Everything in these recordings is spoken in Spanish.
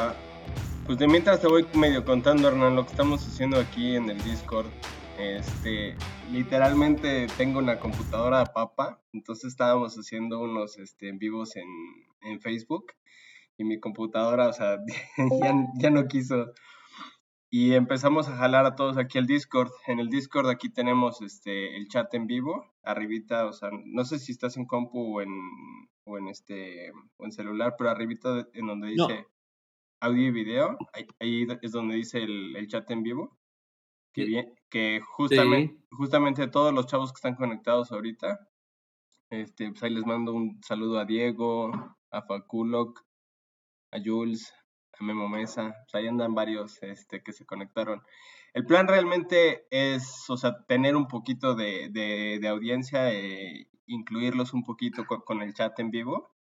Va. Pues de mientras te voy medio contando, Hernán, lo que estamos haciendo aquí en el Discord. Este, literalmente tengo una computadora papa, entonces estábamos haciendo unos este, en vivos en, en Facebook y mi computadora, o sea, ya, ya no quiso y empezamos a jalar a todos aquí al Discord. En el Discord aquí tenemos este el chat en vivo, arribita, o sea, no sé si estás en compu o en, o en este o en celular, pero arribita en donde dice audio y video, ahí, es donde dice el, chat en vivo. Que, bien, que justamente, justamente todos los chavos que están conectados ahorita, este, pues ahí les mando un saludo a Diego, a Faculoc, a Jules, Memo Mesa, pues, ahí andan varios este, que se conectaron. El plan realmente es, o sea, tener un poquito de, de, audiencia, eh, incluirlos un poquito con, el chat en vivo.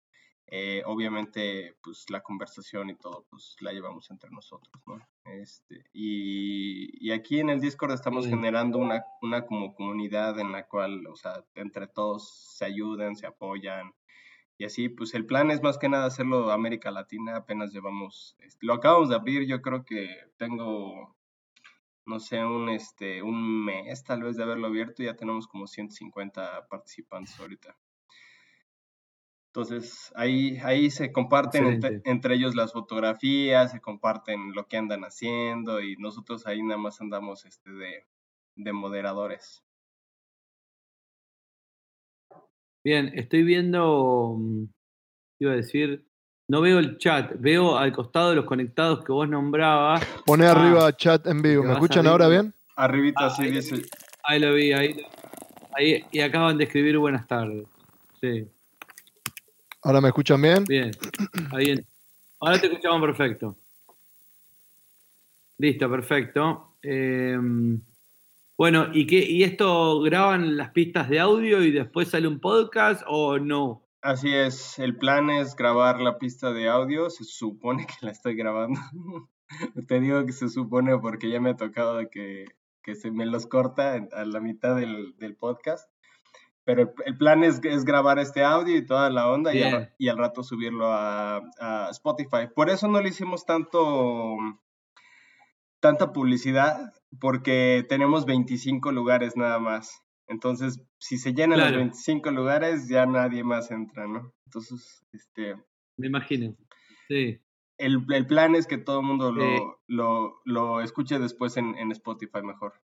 Eh, obviamente, pues la conversación y todo, pues la llevamos entre nosotros, ¿no? Este, y, y aquí en el Discord estamos generando una, una como comunidad en la cual, o sea, entre todos se ayudan, se apoyan, y así, pues el plan es más que nada hacerlo América Latina, apenas llevamos, este, lo acabamos de abrir, yo creo que tengo, no sé, un, este, un mes tal vez de haberlo abierto, ya tenemos como 150 participantes ahorita. Entonces, ahí, ahí se comparten entre, ellos las fotografías, se comparten lo que andan haciendo y nosotros ahí nada más andamos este, de, de moderadores. Bien, estoy viendo, mm, iba a decir, no veo el chat, veo al costado de los conectados que vos nombrabas. Pone ah, arriba chat en vivo, ¿me escuchan ahora bien? Arribita, sí, dice. Ahí lo vi, ahí, ahí, y acaban de escribir buenas tardes. Sí. ¿Ahora me escuchan bien? Bien, ahí, ahora te escuchamos perfecto. Listo, perfecto. Eh, bueno, ¿y, qué, ¿y esto graban las pistas de audio y después sale un podcast o no? Así es, el plan es grabar la pista de audio, se supone que la estoy grabando. Te digo que se supone porque ya me ha tocado que, que se me los corta a la mitad del, del podcast. Pero el, plan es, es, grabar este audio y toda la onda y al, y al, rato subirlo a, a Spotify. Por eso no le hicimos tanto tanta publicidad porque tenemos 25 lugares nada más. Entonces, si se llenan los 25 lugares, ya nadie más entra, ¿no? Entonces, este... Me imagino, sí. El, el plan es que todo el mundo lo, lo, lo, escuche después en, en Spotify mejor.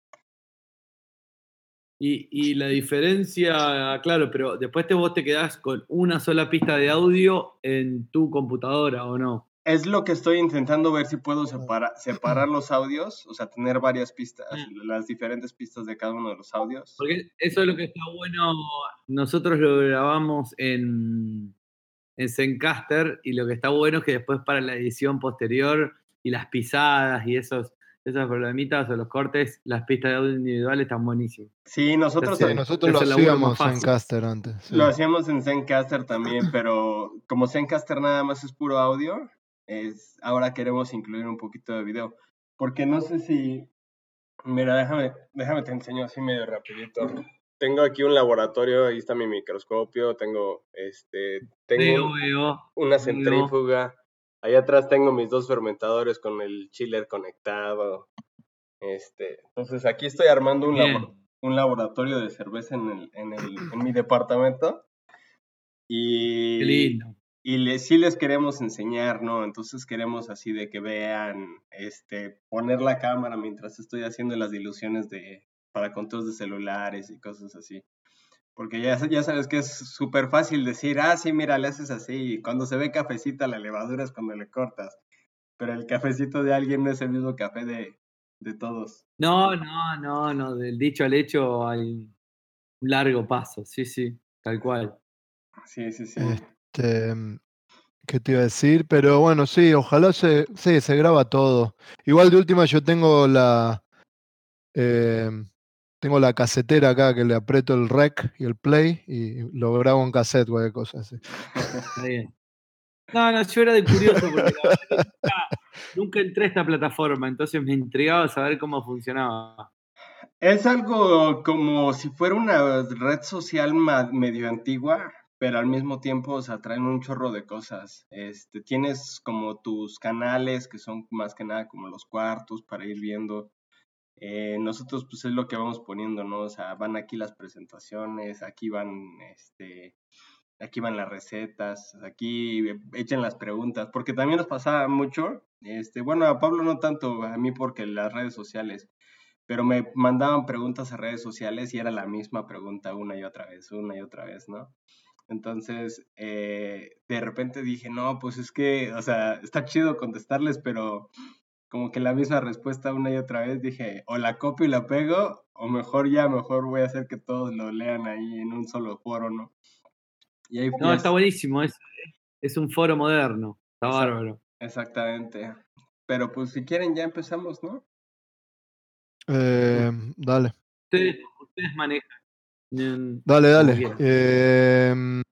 Y, y, la diferencia, claro, pero después te, vos te quedás con una sola pista de audio en tu computadora, ¿o no? Es lo que estoy intentando ver si puedo separar, separar los audios, o sea, tener varias pistas, mm. las diferentes pistas de cada uno de los audios. Porque eso es lo que está bueno. Nosotros lo grabamos en, en Zencaster y lo que está bueno es que después para la edición posterior y las pisadas y esos, esos problemitas o los cortes, las pistas de audio individuales están buenísimas. Sí, nosotros, nosotros lo hacíamos en Zencaster antes. Lo hacíamos en Zencaster también, pero como Zencaster nada más es puro audio, es, ahora queremos incluir un poquito de video. Porque no sé si, mira, déjame, déjame te enseño así medio rapidito. Tengo aquí un laboratorio, ahí está mi microscopio, tengo, este, tengo una centrífuga. Ahí atrás tengo mis dos fermentadores con el chiller conectado. Este, entonces aquí estoy armando un, un laboratorio de cerveza en, el, en, el, en mi departamento. Y, Qué lindo y les, sí les queremos enseñar, ¿no? Entonces queremos así de que vean, este, poner la cámara mientras estoy haciendo las diluciones de, para controles de celulares y cosas así. Porque ya, ya sabes que es súper fácil decir, ah, sí, mira, le haces así. Y cuando se ve cafecita, la levadura es cuando le cortas. Pero el cafecito de alguien no es el mismo café de, de todos. No, no, no, no. Del dicho al hecho hay un largo paso. Sí, sí, tal cual. Sí, sí, sí. Este, ¿qué te iba a decir? Pero bueno, sí, ojalá se, sí, se graba todo. Igual de última yo tengo la, em, tengo la casetera acá que le aprieto el rec y el play y lo grabo en cassette, cualquier cosa así. No, no, yo era de curioso porque nunca, entré a esta plataforma, entonces me intrigaba saber cómo funcionaba. Es algo como si fuera una red social medio antigua, pero al mismo tiempo, o sea, traen un chorro de cosas. Este, tienes como tus canales, que son más que nada como los cuartos para ir viendo. Eh, nosotros, pues es lo que vamos poniendo, ¿no? O sea, van aquí las presentaciones, aquí van, este, aquí van las recetas, aquí echen las preguntas, porque también nos pasaba mucho, este, bueno, a Pablo no tanto, a mí porque las redes sociales, pero me mandaban preguntas a redes sociales y era la misma pregunta una y otra vez, una y otra vez, ¿no? Entonces, eh, de repente dije, no, pues es que, o sea, está chido contestarles, pero como que la misma respuesta una y otra vez, dije, o la copio y la pego, o mejor ya, mejor voy a hacer que todos lo lean ahí en un solo foro, ¿no? no, está buenísimo, es, es un foro moderno, está bárbaro. Exactamente. Pero pues si quieren ya empezamos, ¿no? Eh, dale. Ustedes, manejan. Dale, dale. Em,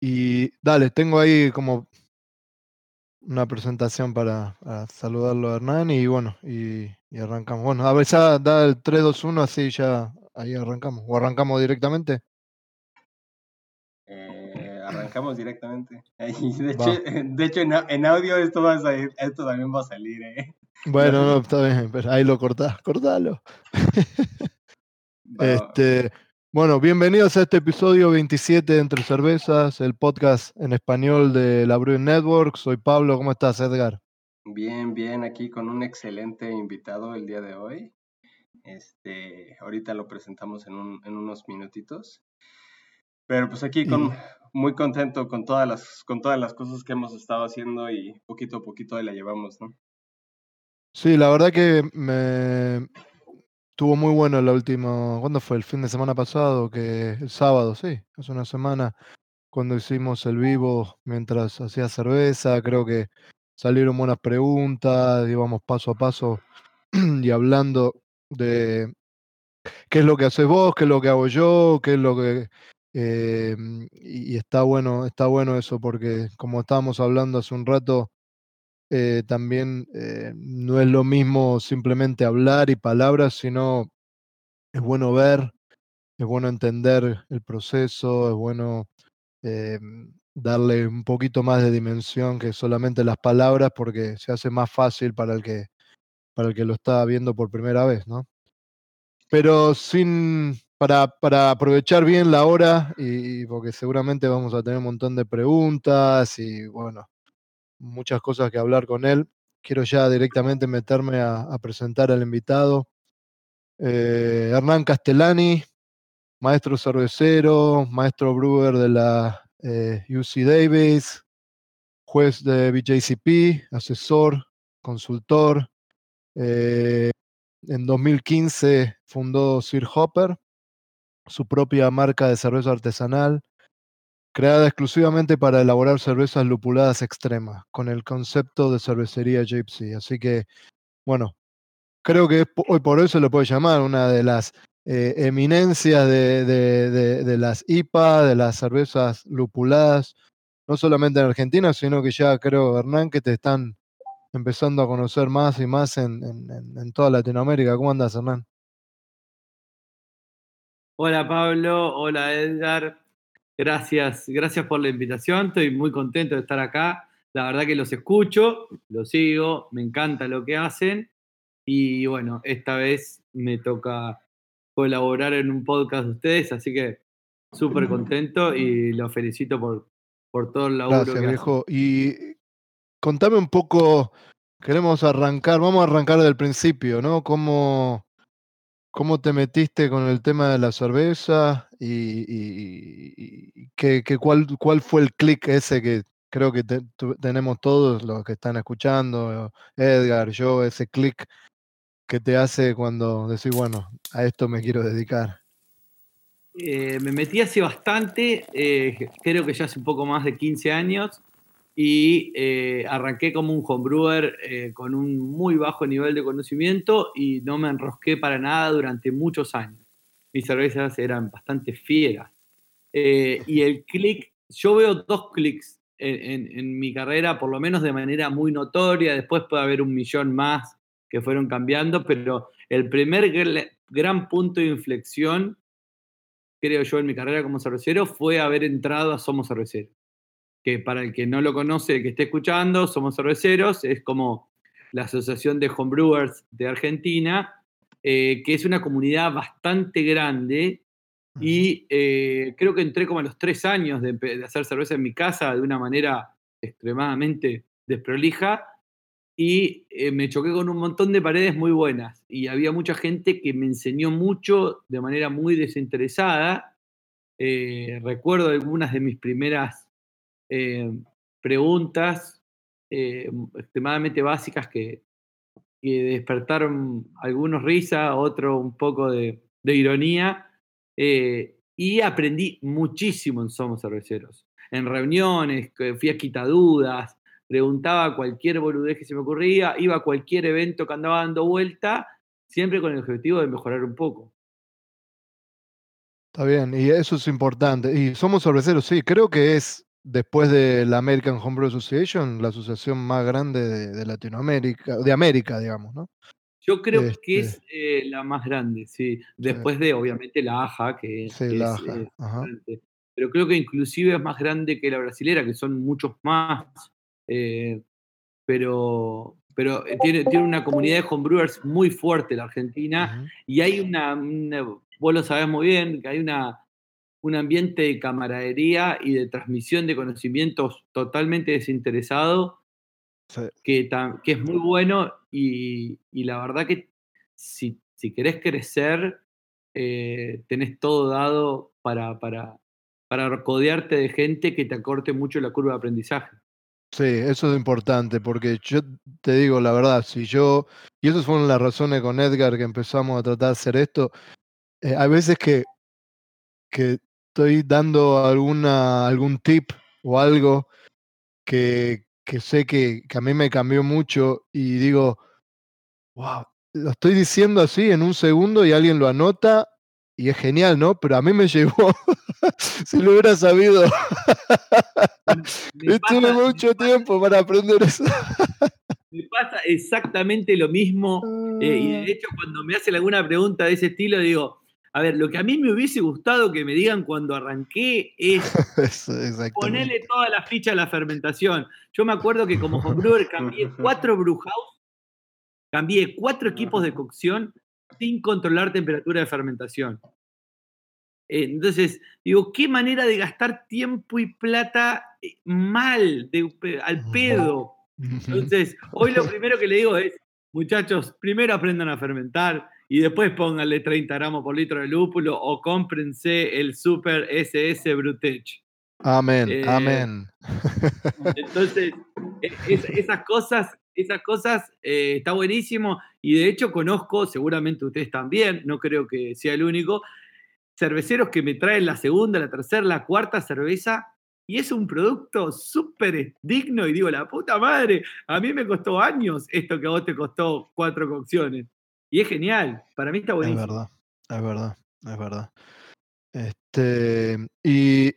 y dale, tengo ahí como una presentación para, saludarlo a Hernán y bueno, y, arrancamos. Bueno, a ver, ya da el 3, 2, 1, así ya ahí arrancamos. ¿O arrancamos directamente? Eh, arrancamos directamente. De hecho, de hecho en, audio esto va a salir, esto también va a salir, ¿eh? Bueno, no, está bien, pero ahí lo cortás, cortalo. este, bueno, bienvenidos a este episodio 27 de Entre Cervezas, el podcast en español de la Brewing Network. Soy Pablo, ¿cómo estás, Edgar? Bien, bien, aquí con un excelente invitado el día de hoy. Este, ahorita lo presentamos en, en unos minutitos. Pero pues aquí con, muy contento con todas, las, con todas las cosas que hemos estado haciendo y poquito a poquito ahí la llevamos, ¿no? Sí, la verdad que me tuvo muy bueno el último, ¿cuándo fue? El fin de semana pasado, que el sábado, sí, hace una semana, cuando hicimos el vivo mientras hacía cerveza, creo que salieron buenas preguntas, íbamos paso a paso y hablando de qué es lo que haces vos, qué es lo que hago yo, qué es lo que Em, y, está bueno, está bueno eso porque como estábamos hablando hace un rato, eh, también eh, no es lo mismo simplemente hablar y palabras, sino es bueno ver, es bueno entender el proceso, es bueno em, darle un poquito más de dimensión que solamente las palabras porque se hace más fácil para el que, para el que lo está viendo por primera vez, ¿no? Pero sin, para, para, aprovechar bien la hora y, porque seguramente vamos a tener un montón de preguntas y bueno, muchas cosas que hablar con él. Quiero ya directamente meterme a, presentar al invitado. Eh, Hernán Castellani, maestro cervecero, maestro brewer de la eh, UC Davis, juez de BJCP, asesor, consultor. Eh, en 2015 fundó Sir Hopper, su propia marca de cerveza artesanal, creada exclusivamente para elaborar cervezas lupuladas extremas, con el concepto de cervecería Gypsy. Así que, bueno, creo que hoy por hoy se lo puede llamar una de las eh, eminencias de, de, las IPA, de las cervezas lupuladas, no solamente en Argentina, sino que ya creo, Hernán, que te están empezando a conocer más y más en, en, en toda Latinoamérica. ¿Cómo andas, Hernán? Hola Pablo, hola Edgar. Gracias, gracias por la invitación. Estoy muy contento de estar acá. La verdad que los escucho, los sigo, me encanta lo que hacen. Y bueno, esta vez me toca colaborar en un podcast de ustedes, así que súper contento y los felicito por, por todo el laburo Gracias, viejo. Y contame un poco, queremos arrancar, vamos a arrancar del principio, ¿no? ¿Cómo, ¿Cómo te metiste con el tema de la cerveza y, qué, cuál, cuál, fue el clic ese que creo que tenemos todos los que están escuchando, Edgar, yo, ese clic que te hace cuando decís, bueno, a esto me quiero dedicar? Eh, me metí hace bastante, eh, creo que ya hace un poco más de 15 años, y eh, arranqué como un homebrewer eh, con un muy bajo nivel de conocimiento y no me enrosqué para nada durante muchos años. Mis cervezas eran bastante fieras. Eh, y el clic, yo veo dos clics en, en, mi carrera, por lo menos de manera muy notoria, después puede haber un millón más que fueron cambiando, pero el primer gran punto de inflexión creo yo, en mi carrera como cervecero fue haber entrado a Somos Cerveceros. Que para el que no lo conoce, el que esté escuchando, Somos Cerveceros es como la Asociación de Homebrewers de Argentina, eh, que es una comunidad bastante grande y eh, creo que entré como a los tres años de, de, hacer cerveza en mi casa de una manera extremadamente desprolija y eh, me choqué con un montón de paredes muy buenas y había mucha gente que me enseñó mucho de manera muy desinteresada. Recuerdo algunas de mis primeras eh, preguntas extremadamente básicas que, que, despertaron algunos risa, otro un poco de, ironía y aprendí muchísimo en Somos Cerveceros. En reuniones, fui a quitadudas, preguntaba cualquier boludez que se me ocurría, iba a cualquier evento que andaba dando vuelta, siempre con el objetivo de mejorar un poco. Está bien, y eso es importante. Y somos cerveceros, sí, creo que es después de la American Homebrew Association, la asociación más grande de, de Latinoamérica, de América, digamos, ¿no? Yo creo este, que es eh, la más grande, sí. Después de, obviamente, la AJA, que, sí, que la es, AJA. Eh, grande. Pero creo que inclusive es más grande que la brasilera, que son muchos más. Eh, pero pero tiene, tiene una comunidad de homebrewers muy fuerte la Argentina uh -huh. y hay una, una, vos lo sabés muy bien, que hay una, un ambiente de camaradería y de transmisión de conocimientos totalmente desinteresado sí. que, que, es muy bueno y, y, la verdad que si, si querés crecer eh, tenés todo dado para, para, para codearte de gente que te acorte mucho la curva de aprendizaje. Sí, eso es importante, porque yo te digo la verdad, si yo, y esas fueron las razones con Edgar que empezamos a tratar de hacer esto, eh, hay veces que, que estoy dando alguna, algún tip o algo que, que sé que, que, a mí me cambió mucho y digo, wow, lo estoy diciendo así en un segundo y alguien lo anota y es genial, ¿no? Pero a mí me llevó, si lo hubiera sabido, me tuve pasa, mucho tiempo pasa, para aprender eso. me pasa exactamente lo mismo, eh, y de Ah. hecho cuando me hacen alguna pregunta de ese estilo, digo, a ver, lo que a mí me hubiese gustado que me digan cuando arranqué es ponerle toda la ficha a la fermentación. Yo me acuerdo que como homebrewer cambié cuatro brewhouse, cambié cuatro equipos de cocción sin controlar temperatura de fermentación. Entonces, digo, qué manera de gastar tiempo y plata eh, mal, de, al pedo. Entonces, hoy lo primero que le digo es, muchachos, primero aprendan a fermentar y después pónganle 30 gramos por litro de lúpulo o cómprense el Super SS Brutech. Amén, eh, amén. Entonces, es, esas cosas, esas cosas eh, está buenísimo y de hecho conozco, seguramente ustedes también, no creo que sea el único, cerveceros que me traen la segunda, la tercera, la cuarta cerveza y es un producto súper digno y digo, la puta madre, a mí me costó años esto que a vos te costó cuatro cocciones. Y es genial, para mí está buenísimo. Es verdad, es verdad, es verdad. Este, y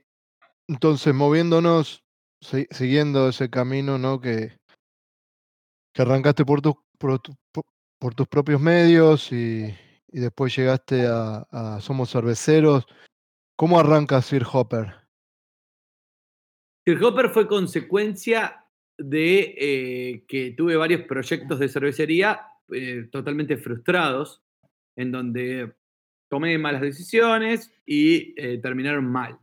entonces, moviéndonos, siguiendo ese camino, ¿no? Que, que arrancaste por, tu, por, tu, por, tus propios medios y, y después llegaste a, a, Somos Cerveceros. ¿Cómo arranca Sir Hopper? Sir Hopper fue consecuencia de eh, que tuve varios proyectos de cervecería eh, totalmente frustrados, en donde tomé malas decisiones y eh, terminaron mal.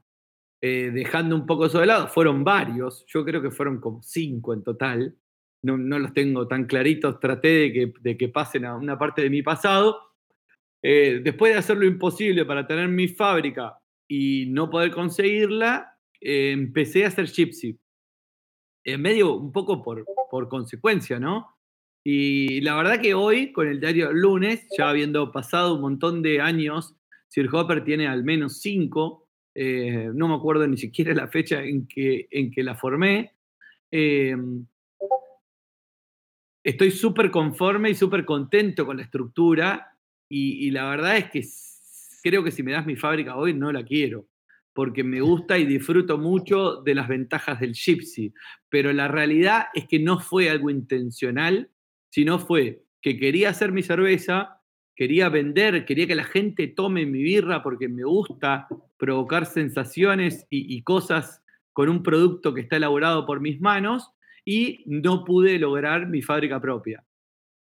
Eh, dejando un poco eso de lado, fueron varios, yo creo que fueron como cinco en total, no, no los tengo tan claritos, traté de que, de que, pasen a una parte de mi pasado. Eh, después de hacer lo imposible para tener mi fábrica y no poder conseguirla, eh, empecé a hacer Gypsy. Medio, un poco por, por consecuencia, ¿no? Y la verdad que hoy, con el diario lunes, ya habiendo pasado un montón de años, Sir Hopper tiene al menos cinco, eh, no me acuerdo ni siquiera la fecha en que, en que la formé. Eh, estoy súper conforme y súper contento con la estructura y, y, la verdad es que creo que si me das mi fábrica hoy no la quiero porque me gusta y disfruto mucho de las ventajas del Gypsy, pero la realidad es que no fue algo intencional, sino fue que quería hacer mi cerveza quería vender, quería que la gente tome mi birra porque me gusta provocar sensaciones y, cosas con un producto que está elaborado por mis manos y no pude lograr mi fábrica propia.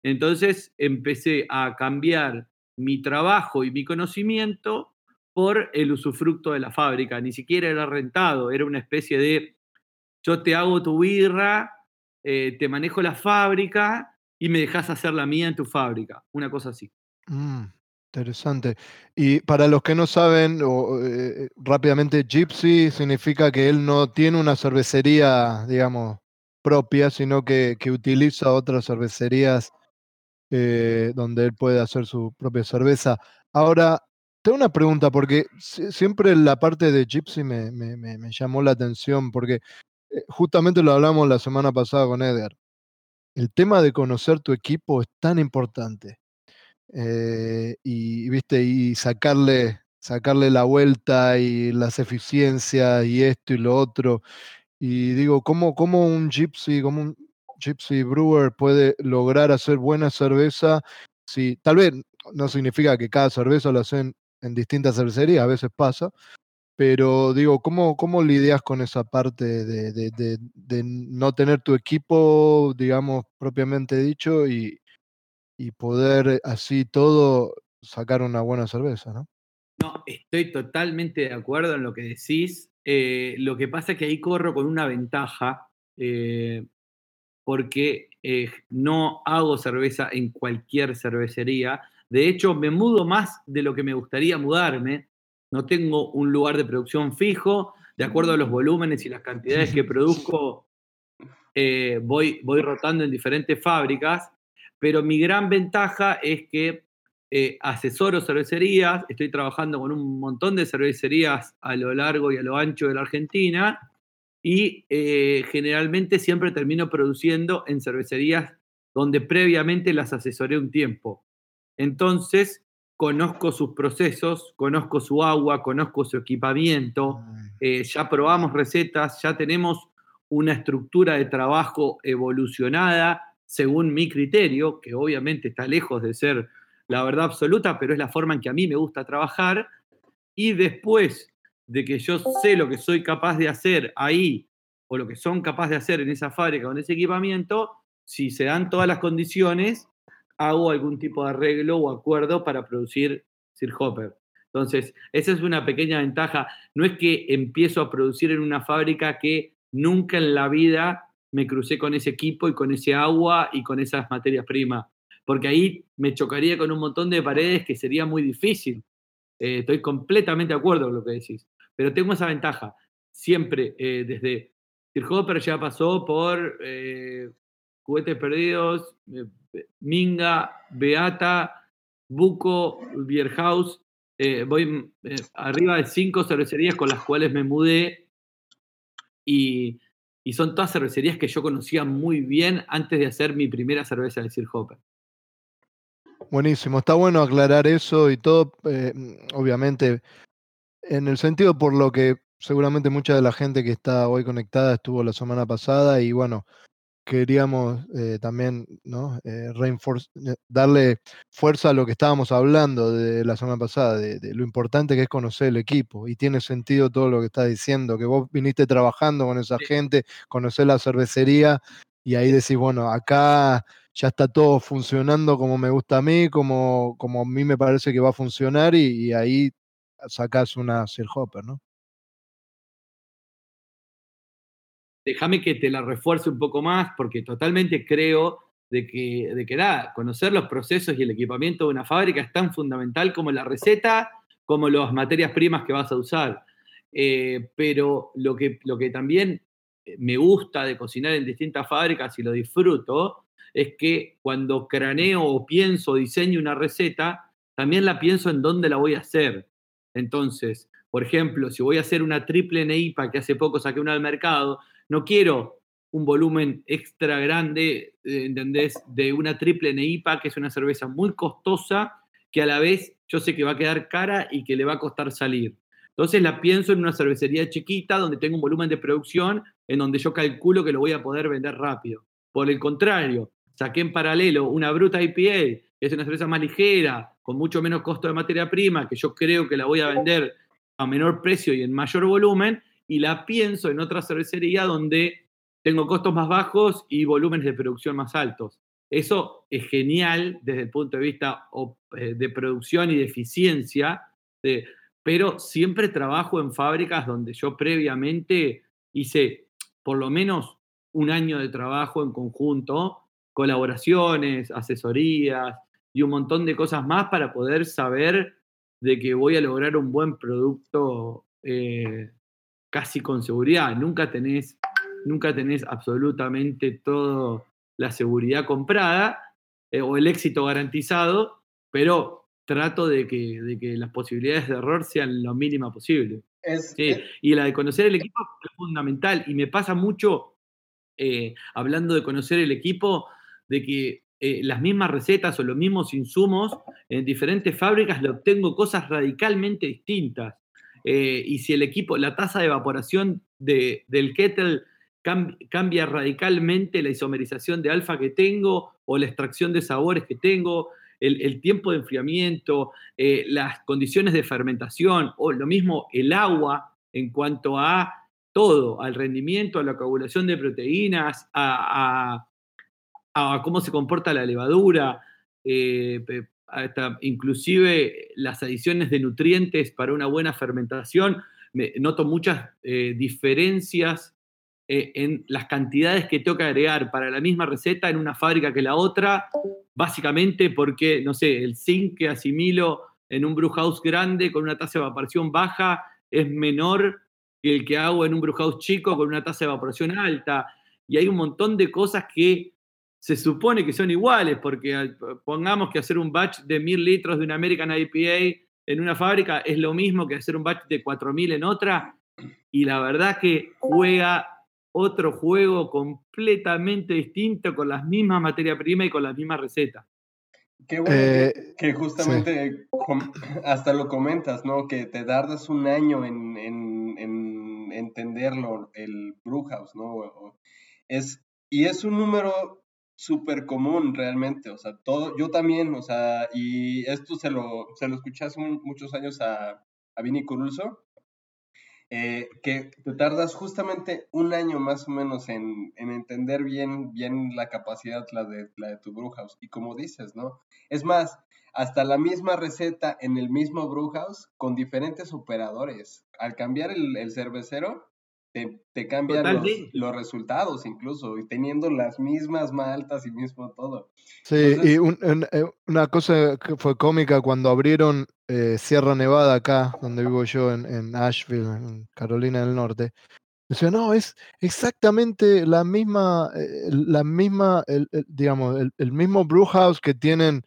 Entonces empecé a cambiar mi trabajo y mi conocimiento por el usufructo de la fábrica. Ni siquiera era rentado, era una especie de yo te hago tu birra, eh, te manejo la fábrica y me dejas hacer la mía en tu fábrica. Una cosa así. Mm, interesante. Y para los que no saben, o, eh, rápidamente, Gypsy significa que él no tiene una cervecería, digamos, propia, sino que, utiliza otras cervecerías eh, donde él puede hacer su propia cerveza. Ahora, tengo una pregunta, porque siempre la parte de Gypsy me, me llamó la atención, porque eh, justamente lo hablamos la semana pasada con Edgar. El tema de conocer tu equipo es tan importante. Eh, y, viste, y sacarle, sacarle la vuelta y las eficiencias y esto y lo otro. Y digo, ¿cómo, cómo un gypsy, como un gypsy brewer puede lograr hacer buena cerveza? Si, tal vez no significa que cada cerveza lo hacen en distintas cervecerías, a veces pasa, pero digo, ¿cómo, cómo lidias con esa parte de, de, no tener tu equipo, digamos, propiamente dicho, y, y poder así todo sacar una buena cerveza, ¿no? No, estoy totalmente de acuerdo en lo que decís. Eh, lo que pasa es que ahí corro con una ventaja, eh, porque eh, no hago cerveza en cualquier cervecería. De hecho, me mudo más de lo que me gustaría mudarme no tengo un lugar de producción fijo, de acuerdo a los volúmenes y las cantidades que produzco, eh, voy, voy rotando en diferentes fábricas, pero mi gran ventaja es que eh, asesoro cervecerías, estoy trabajando con un montón de cervecerías a lo largo y a lo ancho de la Argentina y eh, generalmente siempre termino produciendo en cervecerías donde previamente las asesoré un tiempo. Entonces, conozco sus procesos, conozco su agua, conozco su equipamiento, eh, ya probamos recetas, ya tenemos una estructura de trabajo evolucionada según mi criterio, que obviamente está lejos de ser la verdad absoluta, pero es la forma en que a mí me gusta trabajar. Y después de que yo sé lo que soy capaz de hacer ahí, o lo que son capaces de hacer en esa fábrica con ese equipamiento, si se dan todas las condiciones, hago algún tipo de arreglo o acuerdo para producir Sir Hopper. Entonces, esa es una pequeña ventaja. No es que empiezo a producir en una fábrica que nunca en la vida me crucé con ese equipo y con ese agua y con esas materias primas, porque ahí me chocaría con un montón de paredes que sería muy difícil. Eh, estoy completamente de acuerdo con lo que decís, pero tengo esa ventaja. Siempre, eh, desde Sir Hopper ya pasó por eh, Juguetes Perdidos, Minga, Beata, Buco, Bierhaus. Eh, voy eh, arriba de cinco cervecerías con las cuales me mudé y, son todas cervecerías que yo conocía muy bien antes de hacer mi primera cerveza de Sir Hopper. Buenísimo, está bueno aclarar eso y todo, eh, obviamente, en el sentido por lo que seguramente mucha de la gente que está hoy conectada estuvo la semana pasada y bueno, queríamos eh, también ¿no? Eh, eh, darle fuerza a lo que estábamos hablando de la semana pasada, de, lo importante que es conocer el equipo. Y tiene sentido todo lo que estás diciendo, que vos viniste trabajando con esa gente, conocer la cervecería y ahí decís, bueno, acá ya está todo funcionando como me gusta a mí, como, como a mí me parece que va a funcionar y, y ahí sacás una Sir Hopper, ¿no? Déjame que te la refuerce un poco más, porque totalmente creo de que, de que nada, conocer los procesos y el equipamiento de una fábrica es tan fundamental como la receta, como las materias primas que vas a usar. Eh, pero lo que, lo que también me gusta de cocinar en distintas fábricas y lo disfruto, es que cuando craneo o pienso, diseño una receta, también la pienso en dónde la voy a hacer. Entonces, por ejemplo, si voy a hacer una triple NEIPA que hace poco saqué una al mercado, no quiero un volumen extra grande, eh, ¿entendés? De una triple Neipa, que es una cerveza muy costosa, que a la vez yo sé que va a quedar cara y que le va a costar salir. Entonces la pienso en una cervecería chiquita donde tengo un volumen de producción en donde yo calculo que lo voy a poder vender rápido. Por el contrario, saqué en paralelo una Bruta IPA, que es una cerveza más ligera, con mucho menos costo de materia prima, que yo creo que la voy a vender a menor precio y en mayor volumen, y la pienso en otra cervecería donde tengo costos más bajos y volúmenes de producción más altos. Eso es genial desde el punto de vista eh, de producción y de eficiencia, pero siempre trabajo en fábricas donde yo previamente hice por lo menos un año de trabajo en conjunto, colaboraciones, asesorías y un montón de cosas más para poder saber de que voy a lograr un buen producto eh, casi con seguridad. Nunca tenés, nunca tenés absolutamente toda la seguridad comprada eh, o el éxito garantizado, pero trato de que, de que las posibilidades de error sean lo mínima posible. Y la de conocer el equipo es fundamental. Y me pasa mucho, eh, hablando de conocer el equipo, de que eh, las mismas recetas o los mismos insumos en diferentes fábricas le obtengo cosas radicalmente distintas. Eh, y si el equipo, la tasa de evaporación de, del kettle cambia radicalmente la isomerización de alfa que tengo o la extracción de sabores que tengo, el, tiempo de enfriamiento, eh, las condiciones de fermentación o lo mismo el agua en cuanto a todo, al rendimiento, a la coagulación de proteínas, a, cómo se comporta la levadura, eh, inclusive las adiciones de nutrientes para una buena fermentación. noto muchas eh, diferencias en las cantidades que tengo que agregar para la misma receta en una fábrica que la otra, básicamente porque, no sé, el zinc que asimilo en un brew house grande con una tasa de evaporación baja es menor que el que hago en un brew house chico con una tasa de evaporación alta. Y hay un montón de cosas que se supone que son iguales, porque pongamos que hacer un batch de mil litros de una American IPA en una fábrica es lo mismo que hacer un batch de 4000 en otra, y la verdad que juega otro juego completamente distinto con las mismas materia prima y con las mismas recetas. Qué bueno que, eh, justamente hasta lo comentas, ¿no? Que te tardas un año en, entenderlo, el Brewhouse, ¿no? Es, y es un número súper común realmente, o sea, todo, yo también, o sea, y esto se lo, se lo escuché hace muchos años a, a Vini Curulso, eh, que te tardas justamente un año más o menos en, entender bien, bien la capacidad, la de, la de tu brewhouse. Y como dices, ¿no? Es más, hasta la misma receta en el mismo brewhouse con diferentes operadores. Al cambiar el, cervecero, te, te cambian los, resultados incluso, y teniendo las mismas maltas y mismo todo. Sí, y eh, una cosa que fue cómica cuando abrieron eh, Sierra Nevada acá, donde vivo yo, en, Asheville, en Carolina del Norte. Decía, no, es exactamente la misma, eh, la misma, el, digamos, el, mismo brew house que tienen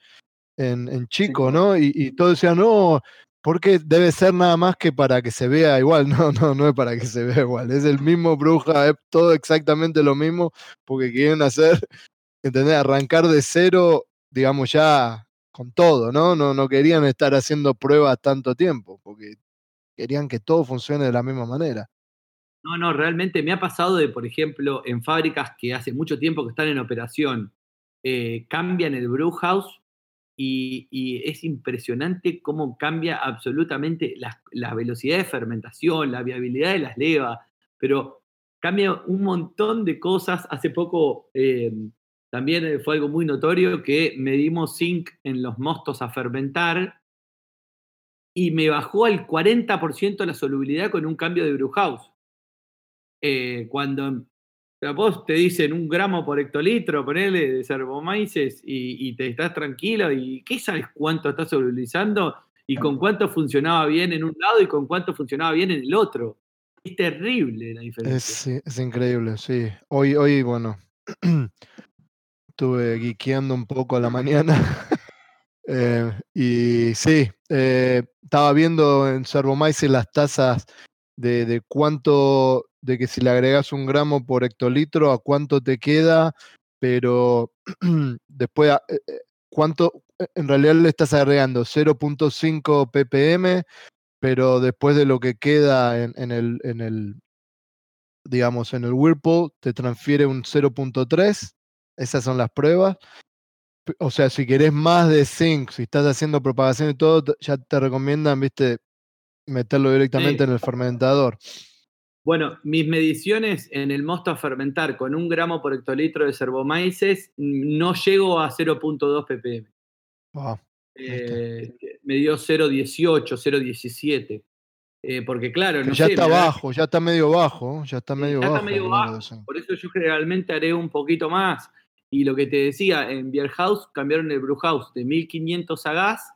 en, Chico, ¿no? Y, y todos decían, no, porque debe ser nada más que para que se vea igual. No, no, no es para que se vea igual. Es el mismo bruja, es todo exactamente lo mismo, porque quieren hacer, ¿entendés? Arrancar de cero, digamos, ya con todo, ¿no? No, no querían estar haciendo pruebas tanto tiempo, porque querían que todo funcione de la misma manera. No, no, realmente me ha pasado de, por ejemplo, en fábricas que hace mucho tiempo que están en operación, eh, cambian el brew y, es impresionante cómo cambia absolutamente la, velocidad de fermentación, la viabilidad de las levas, pero cambia un montón de cosas. Hace poco eh, también eh, fue algo muy notorio que medimos zinc en los mostos a fermentar y me bajó al 40% la solubilidad con un cambio de Brewhouse. Eh, cuando vos te dicen un gramo por hectolitro, ponele de servomaices y, y te estás tranquilo y ¿qué sabes cuánto estás solubilizando? Y con cuánto funcionaba bien en un lado y con cuánto funcionaba bien en el otro. Es terrible la diferencia. Es, es increíble, sí. Hoy, hoy, bueno, estuve guiqueando un poco a la mañana. Eh, y sí, eh, estaba viendo en Servomaice las tasas de, cuánto, de que si le agregas un gramo por hectolitro, a cuánto te queda, pero después, eh, cuánto, en realidad le estás agregando 0.5 ppm, pero después de lo que queda en, el, en el, digamos, en el Whirlpool, te transfiere un 0.3 esas son las pruebas. o sea, si querés más de zinc, si estás haciendo propagación y todo, ya te recomiendan, viste, meterlo directamente en el fermentador. Bueno, mis mediciones en el mosto a fermentar con un gramo por hectolitro de cervomaices no llego a 0.2 ppm. Eh, me dio 0.18, 0.17. Eh, porque claro, no ya está bajo, ya está medio bajo, ya está medio ya bajo. Está medio bajo por eso yo generalmente haré un poquito más. Y lo que te decía, en Beer House cambiaron el Brew House de 1500 a gas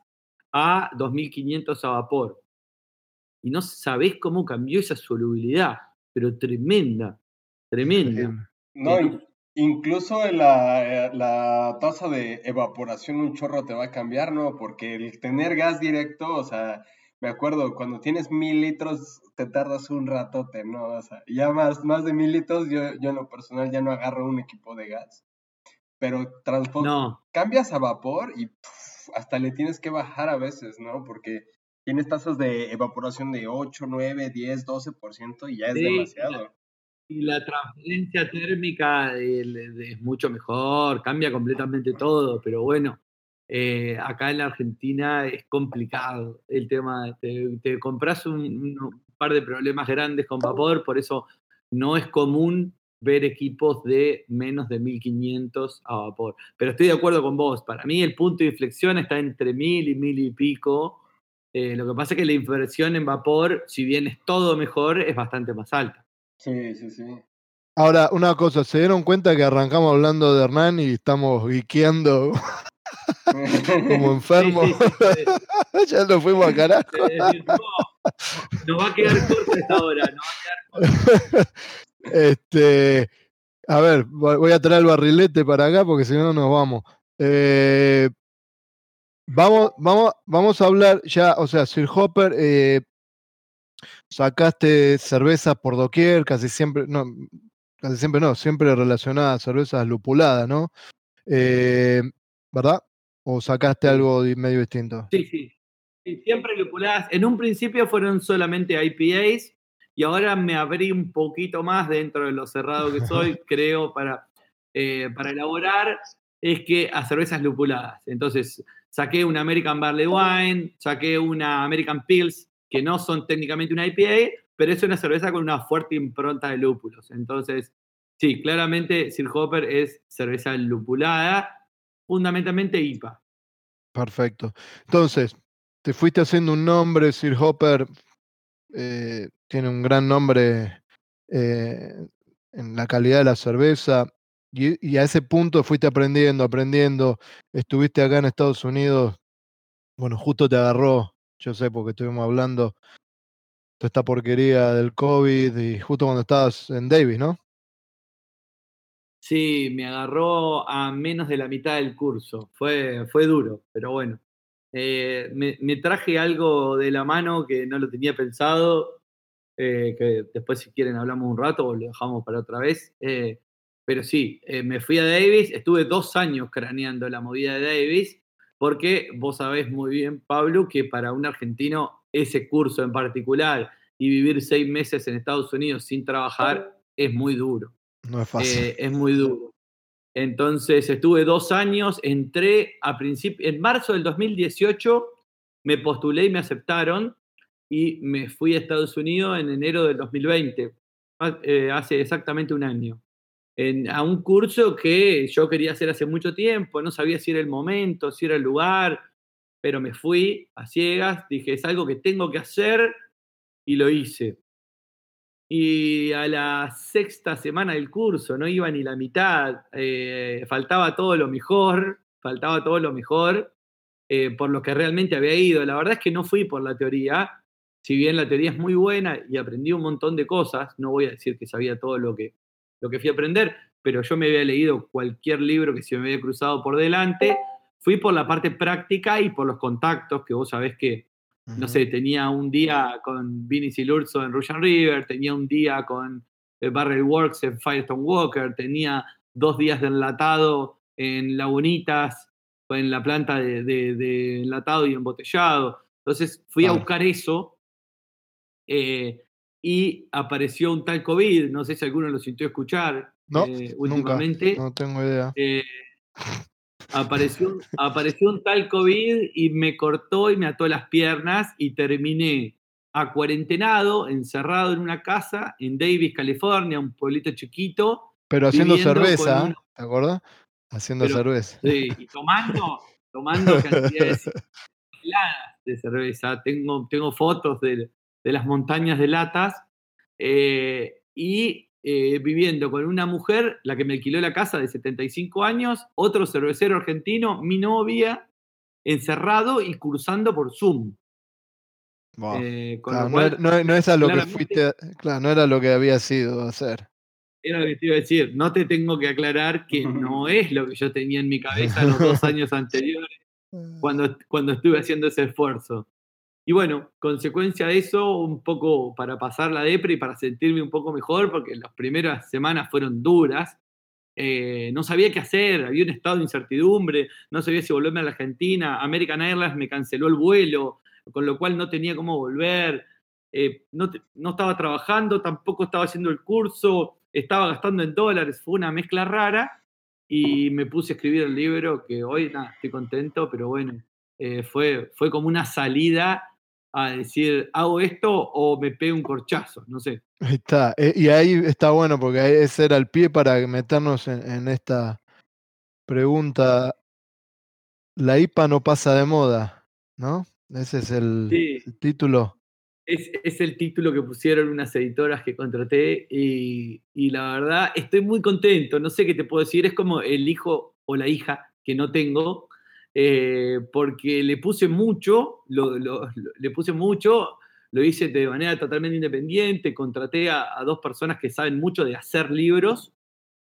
a 2500 a vapor. Y no sabés cómo cambió esa solubilidad, pero tremenda, tremenda. No, incluso la, eh, la tasa de evaporación un chorro te va a cambiar, ¿no? Porque el tener gas directo, o sea, me acuerdo, cuando tienes mil litros te tardas un ratote, ¿no? O sea, ya más, más de mil litros, yo, yo en lo personal ya no agarro un equipo de gas. Pero no. cambias a vapor y hasta le tienes que bajar a veces, ¿no? Porque tienes tasas de evaporación de 8, 9, 10, 12% y ya es demasiado. Y la transferencia térmica es mucho mejor, cambia completamente todo, pero bueno, eh, acá en la Argentina es complicado el tema. Te, te compras un, un, par de problemas grandes con vapor, por eso no es común ver equipos de menos de 1500 a vapor. Pero estoy de acuerdo con vos, para mí el punto de inflexión está entre 1000 y 1000 y pico eh, lo que pasa es que la inversión en vapor, si bien es todo mejor, es bastante más alta. Sí, sí, sí. Ahora, una cosa, ¿se dieron cuenta que arrancamos hablando de Hernán y estamos guiqueando como enfermos? ya nos fuimos a carajo. nos va a quedar corto esta hora, nos va a quedar corto. Este, a ver, voy a traer el barrilete para acá porque si no nos vamos. Eh, Vamos, vamos, vamos a hablar ya, o sea, Sir Hopper, eh, sacaste cervezas por doquier, casi siempre, no, casi siempre no, siempre relacionadas a cervezas lupuladas, ¿no? Eh, ¿Verdad? ¿O sacaste algo medio distinto? Sí, sí, sí. Siempre lupuladas. En un principio fueron solamente IPAs y ahora me abrí un poquito más dentro de lo cerrado que soy, creo, para, eh, para elaborar, es que a cervezas lupuladas. Entonces, saqué una American Barley Wine, saqué una American Pills, que no son técnicamente una IPA, pero es una cerveza con una fuerte impronta de lúpulos. Entonces, sí, claramente Sir Hopper es cerveza lupulada, fundamentalmente IPA. Perfecto. Entonces, te fuiste haciendo un nombre, Sir Hopper eh, tiene un gran nombre eh, en la calidad de la cerveza. Y, a ese punto fuiste aprendiendo, aprendiendo, estuviste acá en Estados Unidos, bueno, justo te agarró, yo sé, porque estuvimos hablando de esta porquería del COVID y justo cuando estabas en Davis, ¿no? Sí, me agarró a menos de la mitad del curso, fue, fue duro, pero bueno. Eh, me, traje algo de la mano que no lo tenía pensado, eh, que después si quieren hablamos un rato o lo dejamos para otra vez. Eh, pero sí, eh, me fui a Davis, estuve dos años craneando la movida de Davis, porque vos sabés muy bien, Pablo, que para un argentino ese curso en particular y vivir seis meses en Estados Unidos sin trabajar es muy duro. No es fácil. Eh, es muy duro. Entonces estuve dos años, entré a principio, en marzo del 2018 me postulé y me aceptaron y me fui a Estados Unidos en enero del 2020, eh, hace exactamente un año a un curso que yo quería hacer hace mucho tiempo, no sabía si era el momento, si era el lugar, pero me fui a ciegas, dije, es algo que tengo que hacer y lo hice. Y a la sexta semana del curso, no iba ni la mitad, eh, faltaba todo lo mejor, faltaba todo lo mejor eh, por lo que realmente había ido. La verdad es que no fui por la teoría, si bien la teoría es muy buena y aprendí un montón de cosas, no voy a decir que sabía todo lo que lo que fui a aprender, pero yo me había leído cualquier libro que se me había cruzado por delante, fui por la parte práctica y por los contactos, que vos sabés que, no sé, tenía un día con Vinny Silurzo en Russian River, tenía un día con eh, Barrel Works en Firestone Walker, tenía dos días de enlatado en Lagunitas, en la planta de, enlatado y embotellado. Entonces fui a buscar eso eh, y apareció un tal COVID, no sé si alguno lo sintió escuchar no, eh, últimamente. no tengo idea. Eh, apareció, apareció un tal COVID y me cortó y me ató las piernas y terminé acuarentenado, encerrado en una casa en Davis, California, un pueblito chiquito. Pero haciendo cerveza, ¿te acuerdas? Haciendo cerveza. Sí, y tomando, tomando cantidades de cerveza. Tengo, tengo fotos de, las montañas de latas eh, y eh, viviendo con una mujer, la que me alquiló la casa de 75 años, otro cervecero argentino, mi novia, encerrado y cursando por Zoom. Eh, no, es a lo que fuiste, claro, no era lo que había sido hacer. Era lo que te iba a decir, no te tengo que aclarar que no es lo que yo tenía en mi cabeza los dos años anteriores cuando, cuando estuve haciendo ese esfuerzo. Y bueno, consecuencia de eso, un poco para pasar la depre y para sentirme un poco mejor, porque las primeras semanas fueron duras. Eh, no sabía qué hacer, había un estado de incertidumbre, no sabía si volverme a la Argentina. American Airlines me canceló el vuelo, con lo cual no tenía cómo volver. Eh, no, no, estaba trabajando, tampoco estaba haciendo el curso, estaba gastando en dólares, fue una mezcla rara y me puse a escribir el libro que hoy estoy contento, pero bueno, eh, fue, fue como una salida a decir, hago esto o me pego un corchazo, no sé. Ahí está, eh, y ahí está bueno porque ese era el pie para meternos en, esta pregunta. La IPA no pasa de moda, ¿no? Ese es el, título. Es, es, el título que pusieron unas editoras que contraté y, y, la verdad estoy muy contento. No sé qué te puedo decir, es como el hijo o la hija que no tengo, eh, porque le puse mucho, lo, le puse mucho, lo hice de manera totalmente independiente, contraté a, dos personas que saben mucho de hacer libros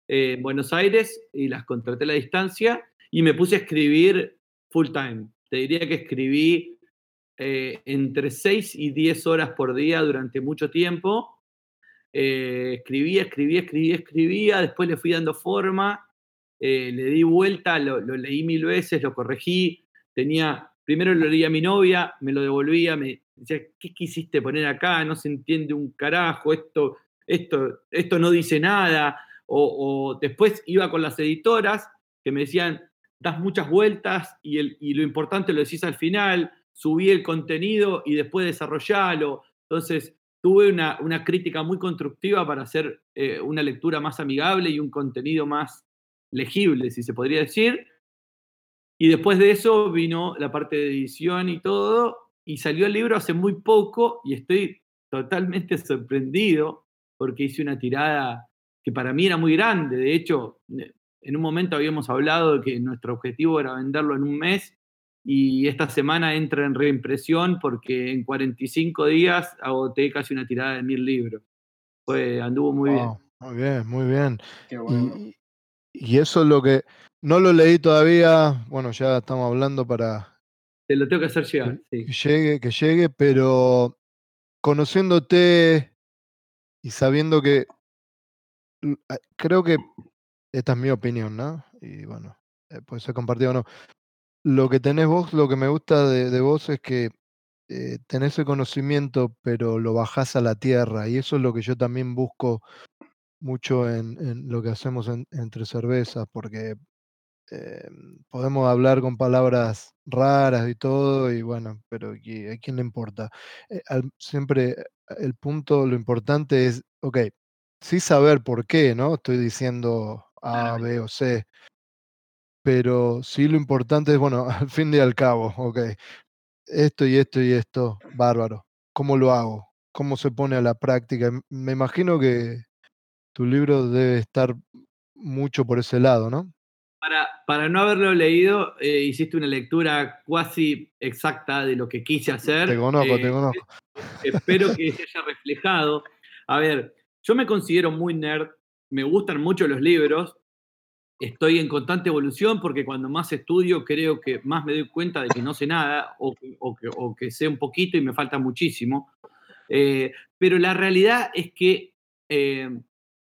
eh, en Buenos Aires y las contraté a la distancia y me puse a escribir full time. Te diría que escribí eh, entre 6 y 10 horas por día durante mucho tiempo. escribía, escribía, escribía, escribía, después le fui dando forma eh, le di vuelta, lo, leí mil veces, lo corregí, tenía, primero lo leía a mi novia, me lo devolvía, me decía, ¿qué quisiste poner acá? No se entiende un carajo, esto, esto, esto no dice nada, o, después iba con las editoras que me decían, das muchas vueltas y, el, lo importante lo decís al final, subí el contenido y después desarrollalo. Entonces, tuve una, crítica muy constructiva para hacer eh, una lectura más amigable y un contenido más, legible, si se podría decir. Y después de eso vino la parte de edición y todo, y salió el libro hace muy poco y estoy totalmente sorprendido porque hice una tirada que para mí era muy grande. De hecho, en un momento habíamos hablado de que nuestro objetivo era venderlo en un mes y esta semana entra en reimpresión porque en 45 días agoté casi una tirada de mil libros. Fue, anduvo muy bien. Muy bien, muy bien. Y eso es lo que no lo leí todavía. Bueno, ya estamos hablando para. Te lo tengo que hacer llegar, sí. Que llegue, que llegue, pero conociéndote y sabiendo que. Ah, creo que esta es mi opinión, ¿no? Y bueno, eh, puede ser compartido o no. Lo que tenés vos, lo que me gusta de, vos es que eh, tenés el conocimiento, pero lo bajás a la tierra. Y eso es lo que yo también busco mucho en, lo que hacemos entre cervezas, porque eh, podemos hablar con palabras raras y todo, y bueno, pero ¿a quién le importa? Eh, siempre el punto, lo importante es, ok, sí saber por qué, ¿no? Estoy diciendo A, B o C, pero sí lo importante es, bueno, al fin y al cabo, ok, esto y esto y esto, bárbaro, ¿cómo lo hago? ¿Cómo se pone a la práctica? Me imagino que tu libro debe estar mucho por ese lado, ¿no? Para, para no haberlo leído, eh, hiciste una lectura cuasi exacta de lo que quise hacer. Te conozco, te eh, conozco. Espero que se haya reflejado. A ver, yo me considero muy nerd, me gustan mucho los libros, estoy en constante evolución porque cuando más estudio creo que más me doy cuenta de que no sé nada o, que, sé un poquito y me falta muchísimo. Eh, pero la realidad es que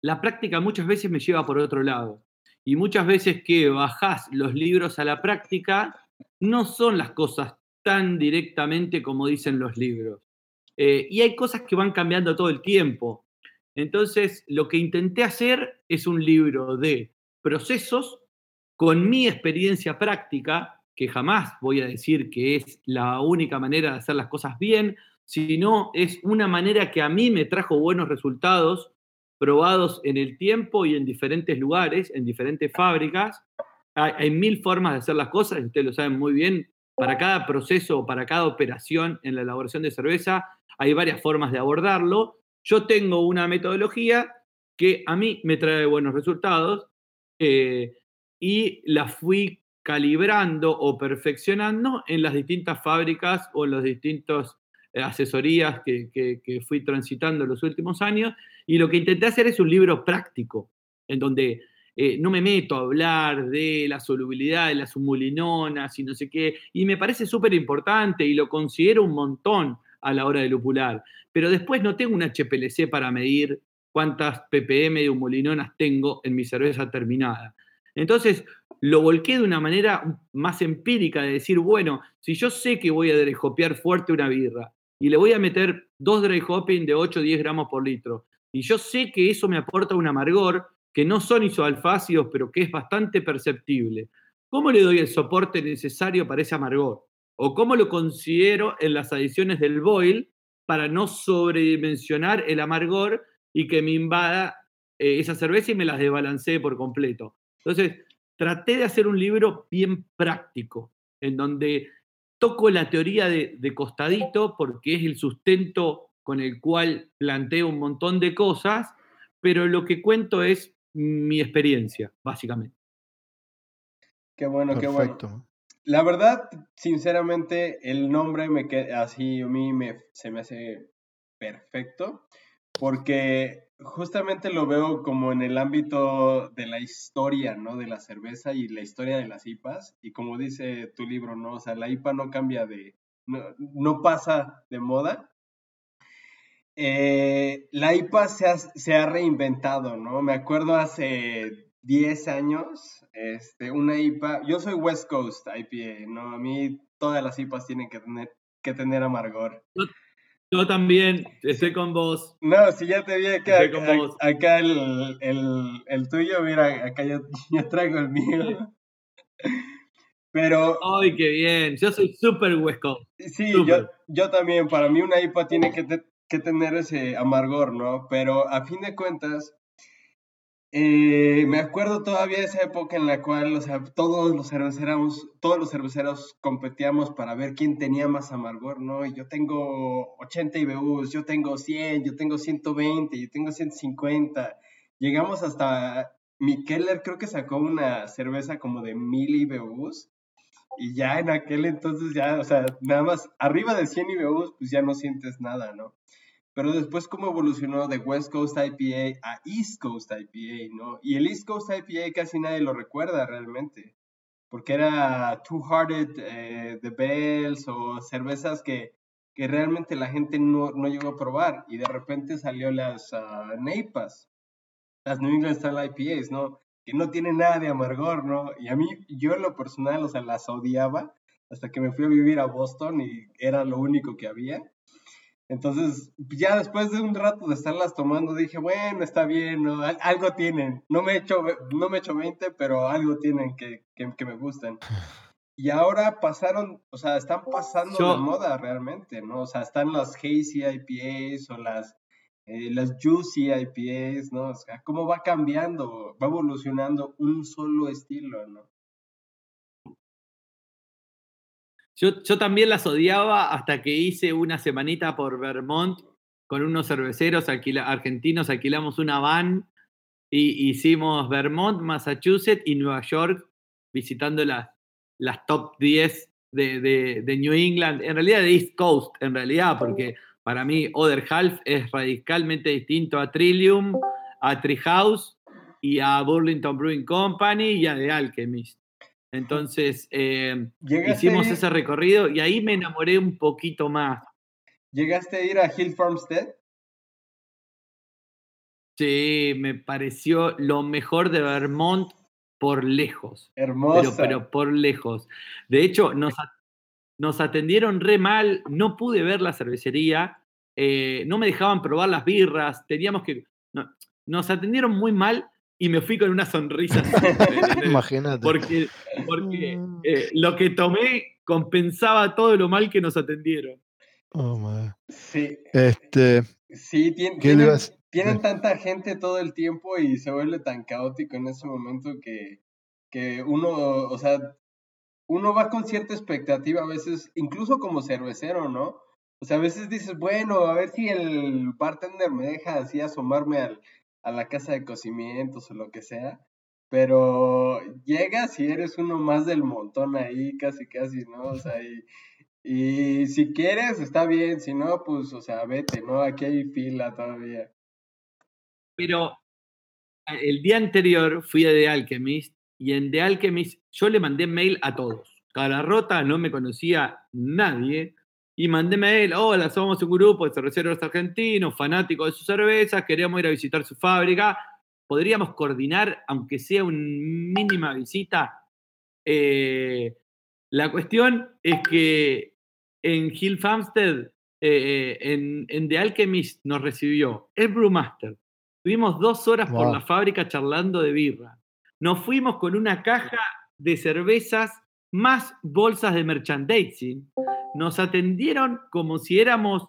la práctica muchas veces me lleva por otro lado. Y muchas veces que bajás los libros a la práctica, no son las cosas tan directamente como dicen los libros. Eh, y hay cosas que van cambiando todo el tiempo. Entonces, lo que intenté hacer es un libro de procesos con mi experiencia práctica, que jamás voy a decir que es la única manera de hacer las cosas bien, sino es una manera que a mí me trajo buenos resultados probados en el tiempo y en diferentes lugares, en diferentes fábricas. Hay, mil formas de hacer las cosas, ustedes lo saben muy bien. Para cada proceso, para cada operación en la elaboración de cerveza, hay varias formas de abordarlo. Yo tengo una metodología que a mí me trae buenos resultados eh, y la fui calibrando o perfeccionando en las distintas fábricas o en las distintas eh, asesorías que, fui transitando en los últimos años. Y lo que intenté hacer es un libro práctico, en donde eh, no me meto a hablar de la solubilidad de las humulinonas y no sé qué, y me parece súper importante y lo considero un montón a la hora de lupular. Pero después no tengo un HPLC para medir cuántas ppm de humulinonas tengo en mi cerveza terminada. Entonces, lo volqué de una manera más empírica de decir, bueno, si yo sé que voy a dry fuerte una birra y le voy a meter dos dry hopping de 8 o 10 gramos por litro, y yo sé que eso me aporta un amargor que no son isoalfácidos, pero que es bastante perceptible, ¿cómo le doy el soporte necesario para ese amargor? ¿O cómo lo considero en las adiciones del boil para no sobredimensionar el amargor y que me invada eh, esa cerveza y me las desbalancee por completo? Entonces, traté de hacer un libro bien práctico, en donde toco la teoría de, costadito porque es el sustento con el cual planteo un montón de cosas, pero lo que cuento es mi experiencia, básicamente. Qué bueno, qué bueno. La verdad, sinceramente, el nombre me queda así, a mí me, se me hace perfecto, porque justamente lo veo como en el ámbito de la historia, ¿no? De la cerveza y la historia de las IPAs. Y como dice tu libro, ¿no? O sea, la IPA no cambia de, no, pasa de moda. Eh, la IPA se ha, se ha, reinventado, ¿no? Me acuerdo hace 10 años, este, una IPA, yo soy West Coast IPA, ¿no? A mí todas las IPAs tienen que tener, que tener amargor. Yo también estoy con vos. No, si ya te vi acá, acá, el, el, el, tuyo, mira, acá yo, traigo el mío. Pero. ¡Ay, qué bien! Yo soy súper huesco. Sí, yo, yo también. Para mí, una IPA tiene que, que tener ese amargor, ¿no? Pero a fin de cuentas, eh, me acuerdo todavía de esa época en la cual todos, los cerveceros, todos los cerveceros competíamos para ver quién tenía más amargor, ¿no? yo tengo 80 IBUs, yo tengo 100, yo tengo 120, yo tengo 150. Llegamos hasta, Mikeller creo que sacó una cerveza como de 1000 IBUs. Y ya en aquel entonces ya, o sea, nada más arriba de 100 IBUs, pues ya no sientes nada, ¿no? Pero después cómo evolucionó de West Coast IPA a East Coast IPA, ¿no? Y el East Coast IPA casi nadie lo recuerda realmente, porque era Two Hearted, eh, The Bells o cervezas que, que realmente la gente no, no, llegó a probar y de repente salió las uh, NEIPAs, las New England Style IPAs, ¿no? Que no tienen nada de amargor, ¿no? Y a mí, yo en lo personal, o sea, las odiaba hasta que me fui a vivir a Boston y era lo único que había. Entonces, ya después de un rato de estarlas tomando, dije, bueno, está bien, algo tienen. No me he hecho, no me hecho 20, pero algo tienen que, que, me gustan. Y ahora pasaron, o sea, están pasando de moda realmente, ¿no? O sea, están las hazy IPAs o las, eh, las juicy IPAs, ¿no? O sea, cómo va cambiando, va evolucionando un solo estilo, ¿no? Yo, también las odiaba hasta que hice una semanita por Vermont con unos cerveceros argentinos, alquilamos una van y hicimos Vermont, Massachusetts y Nueva York visitando las, las top 10 de, de, New England, en realidad de East Coast, en realidad, porque para mí Other Half es radicalmente distinto a Trillium, a Treehouse y a Burlington Brewing Company y a The Alchemist. Entonces, eh, hicimos ese recorrido y ahí me enamoré un poquito más. ¿Llegaste a ir a Hill Farmstead? Sí, me pareció lo mejor de Vermont por lejos. Hermoso. Pero, por lejos. De hecho, nos, nos, atendieron re mal, no pude ver la cervecería, eh, no me dejaban probar las birras, teníamos que... nos atendieron muy mal y me fui con una sonrisa. Imagínate. Porque, porque Mm. eh, lo que tomé compensaba todo lo mal que nos atendieron. Oh, my. Sí, Este, sí, tien- ¿Qué le tienen, tienen sí. tanta gente todo el tiempo y se vuelve tan caótico en ese momento que, que uno, o sea, uno va con cierta expectativa a veces, incluso como cervecero, ¿no? O sea, a veces dices, bueno, a ver si el bartender me deja así asomarme al, a la casa de cocimientos o lo que sea. Pero llegas y eres uno más del montón ahí, casi, casi, ¿no? O sea, y, y si quieres, está bien, si no, pues, o sea, vete, ¿no? Aquí hay fila todavía. Pero el día anterior fui a The Alchemist y en The Alchemist yo le mandé mail a todos. Cara rota, no me conocía nadie. Y mandé mail, hola, somos un grupo de cerveceros argentinos, fanáticos de sus cervezas, queremos ir a visitar su fábrica. ¿Podríamos coordinar, aunque sea una mínima visita? Eh, la cuestión es que en Hill Farmstead, eh, en, en The Alchemist, nos recibió el Brewmaster, Estuvimos dos horas por la fábrica charlando de birra. Nos fuimos con una caja de cervezas más bolsas de merchandising. Nos atendieron como si éramos,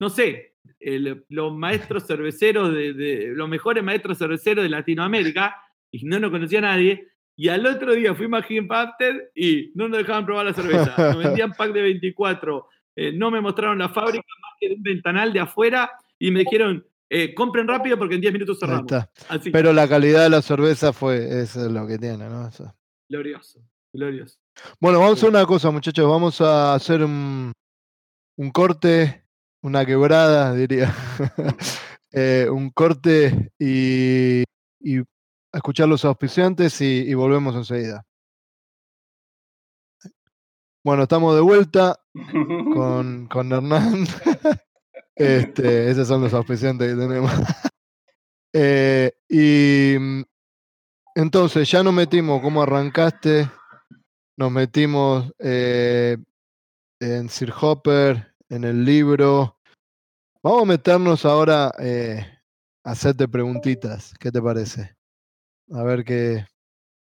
no sé, el- los maestros cerveceros de, de- los mejores maestros cerveceros de Latinoamérica y no nos conocía nadie. Y al otro día fuimos a Jim Pafter y no nos dejaban probar la cerveza. Nos vendían pack de 24. eh, no me mostraron la fábrica más que un ventanal de afuera y me dijeron, eh, compren rápido porque en 10 minutos cerramos. Así, Pero la calidad de la cerveza fue, eso es lo que tiene, ¿no? Eso. glorioso, glorioso. Bueno, vamos a hacer una cosa, muchachos. Vamos a hacer un, un corte, una quebrada, diría. Eh, un corte y, y escuchar los auspiciantes y, y volvemos enseguida. Bueno, estamos de vuelta con, con Hernán. Este, esos son los auspiciantes que tenemos. Eh, y mm, entonces ya nos metimos, ¿cómo arrancaste? Nos metimos eh, en Sir Hopper, en el libro. Vamos a meternos ahora eh, a hacerte preguntitas. ¿Qué te parece? A ver qué.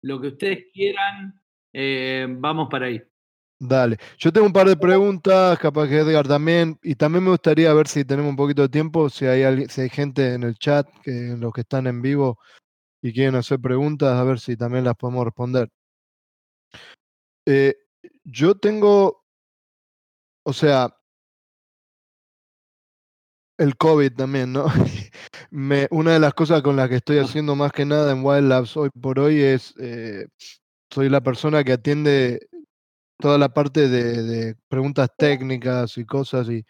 Lo que ustedes quieran, eh, vamos para ahí. Dale. Yo tengo un par de preguntas, capaz que Edgar también, y también me gustaría ver si tenemos un poquito de tiempo, si hay alguien, si hay gente en el chat, que los que están en vivo y quieren hacer preguntas, a ver si también las podemos responder. Eh, yo tengo, o sea, el COVID también, ¿no? Me, una de las cosas con las que estoy haciendo más que nada en Wild Labs hoy por hoy es, eh, soy la persona que atiende toda la parte de, de preguntas técnicas y cosas y,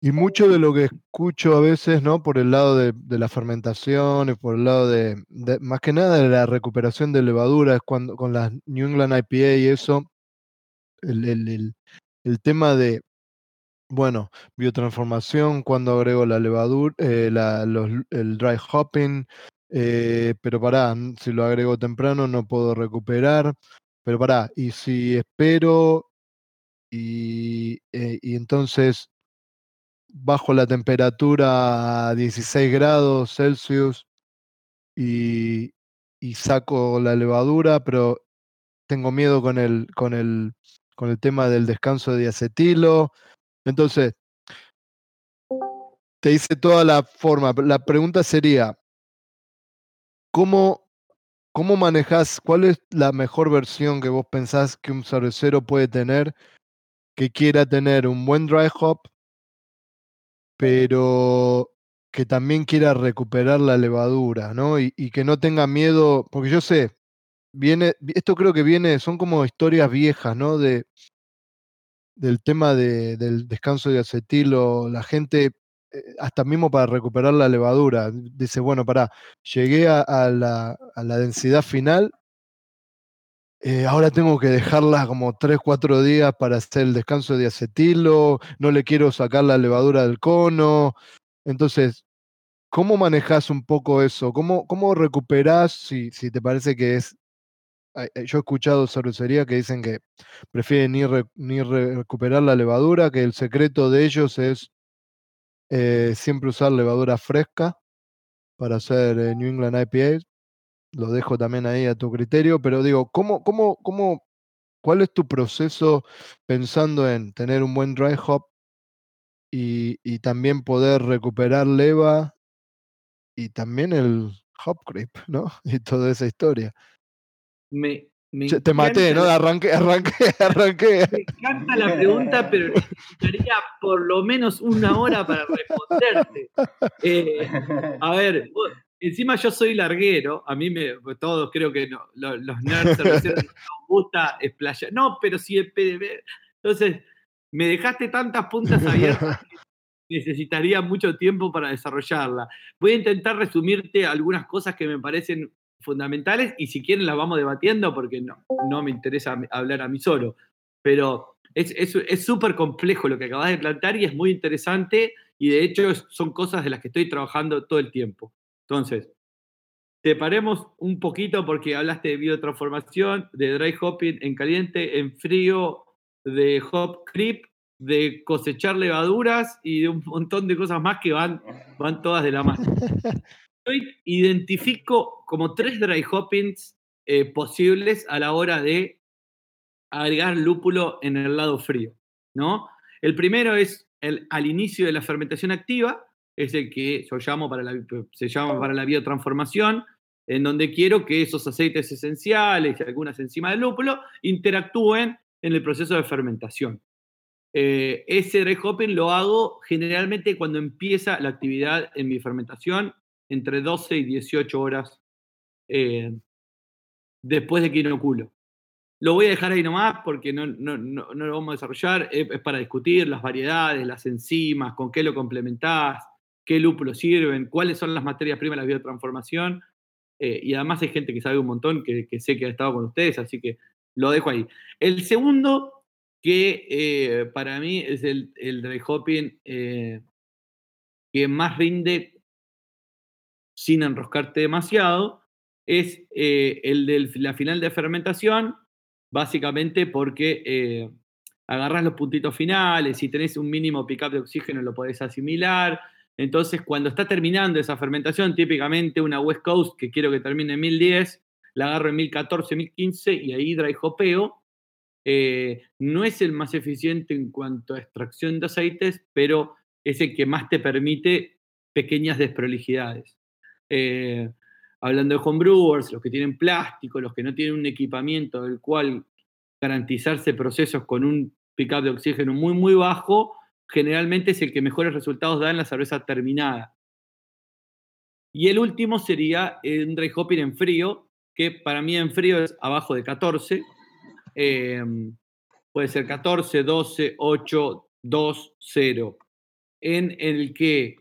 y mucho de lo que escucho a veces, ¿no? Por el lado de, de la fermentación y por el lado de, más que nada de la recuperación de levadura, es cuando con las New England IPA y eso, el, el- el- tema de, bueno, biotransformación, cuando agrego la levadura, eh, la- los- el dry hopping, eh, pero pará, si lo agrego temprano no puedo recuperar. Pero pará, y si espero y, eh, y entonces bajo la temperatura a 16 grados Celsius y, saco la levadura, pero tengo miedo con el, con el, con el tema del descanso de diacetilo. Entonces, te hice toda la forma. La pregunta sería, ¿cómo, cómo manejas, cuál es la mejor versión que vos pensás que un cervecero puede tener que quiera tener un buen dry hop, pero que también quiera recuperar la levadura, ¿no? Y, que no tenga miedo, porque yo sé, viene, esto creo que viene, son como historias viejas, ¿no? De, del tema de- del descanso de acetilo, la gente, eh, hasta mismo para recuperar la levadura, dice, bueno, pará, llegué a la, a la densidad final, eh, ahora tengo que dejarla como 3, 4 días para hacer el descanso de acetilo, no le quiero sacar la levadura del cono. Entonces, ¿cómo manejas un poco eso? ¿Cómo, cómo recuperás si, si te parece que es... ay, ay, Yo he escuchado cervecería que dicen que prefieren ni, ni re- recuperar la levadura, que el secreto de ellos es eh, siempre usar levadura fresca para hacer eh, New England IPA. Lo dejo también ahí a tu criterio, pero digo, ¿cómo, cómo, cómo, ¿cuál es tu proceso pensando en tener un buen dry hop y, y también poder recuperar leva y también el hop creep, ¿no? Y toda esa historia. Me, me Che, Te maté, ¿no? Arranqué, arranqué, arranqué. Me encanta la pregunta, pero necesitaría por lo menos una hora para responderte. Eh, a ver, vos- encima yo soy larguero, a mí me, todos creo que no, lo- los nerds nos gusta explayar. No, pero sí el PDB. Entonces, me dejaste tantas puntas abiertas que necesitaría mucho tiempo para desarrollarla. Voy a intentar resumirte algunas cosas que me parecen fundamentales y si quieren las vamos debatiendo porque no, no me interesa hablar a mí solo. Pero es es- es súper complejo lo que acabas de plantear y es muy interesante y de hecho son cosas de las que estoy trabajando todo el tiempo. Entonces, te paremos un poquito porque hablaste de biotransformación, de dry hopping en caliente, en frío, de hop creep, de cosechar levaduras y de un montón de cosas más que van, van todas de la mano. Yo identifico como tres dry hoppings eh, posibles a la hora de agregar lúpulo en el lado frío, ¿no? El primero es el, al inicio de la fermentación activa, es el que yo llamo para la, se llama para la biotransformación, en donde quiero que esos aceites esenciales y algunas enzimas del lúpulo interactúen en el proceso de fermentación. Eh, ese dry hopping lo hago generalmente cuando empieza la actividad en mi fermentación, entre 12 y 18 horas eh, después de que inoculo. Lo voy a dejar ahí nomás porque no, no, no, no lo vamos a desarrollar. Es, es para discutir las variedades, las enzimas, con qué lo complementás, qué lúpulos sirven, cuáles son las materias primas de la biotransformación. Eh, y además hay gente que sabe un montón, que, sé que ha estado con ustedes, así que lo dejo ahí. El segundo, que eh, para mí es el, el dry hopping eh, que más rinde sin enroscarte demasiado, es el de la final de fermentación, básicamente porque agarras los puntitos finales, si tenés un mínimo pickup de oxígeno lo podés asimilar. Entonces, cuando está terminando esa fermentación, típicamente una West Coast que quiero que termine en 1010, la agarro en 1014, 1015 y ahí dry hopeo. Eh, no es el más eficiente en cuanto a extracción de aceites, pero es el que más te permite pequeñas desprolijidades. Eh, hablando de homebrewers, los que tienen plástico, los que no tienen un equipamiento del cual garantizarse procesos con un pickup de oxígeno muy, muy bajo, generalmente es el que mejores resultados da en la cerveza terminada. Y el último sería un dry hopping en frío, que para mí en frío es abajo de 14. Eh, puede ser 14, 12, 8, 2, 0. En el que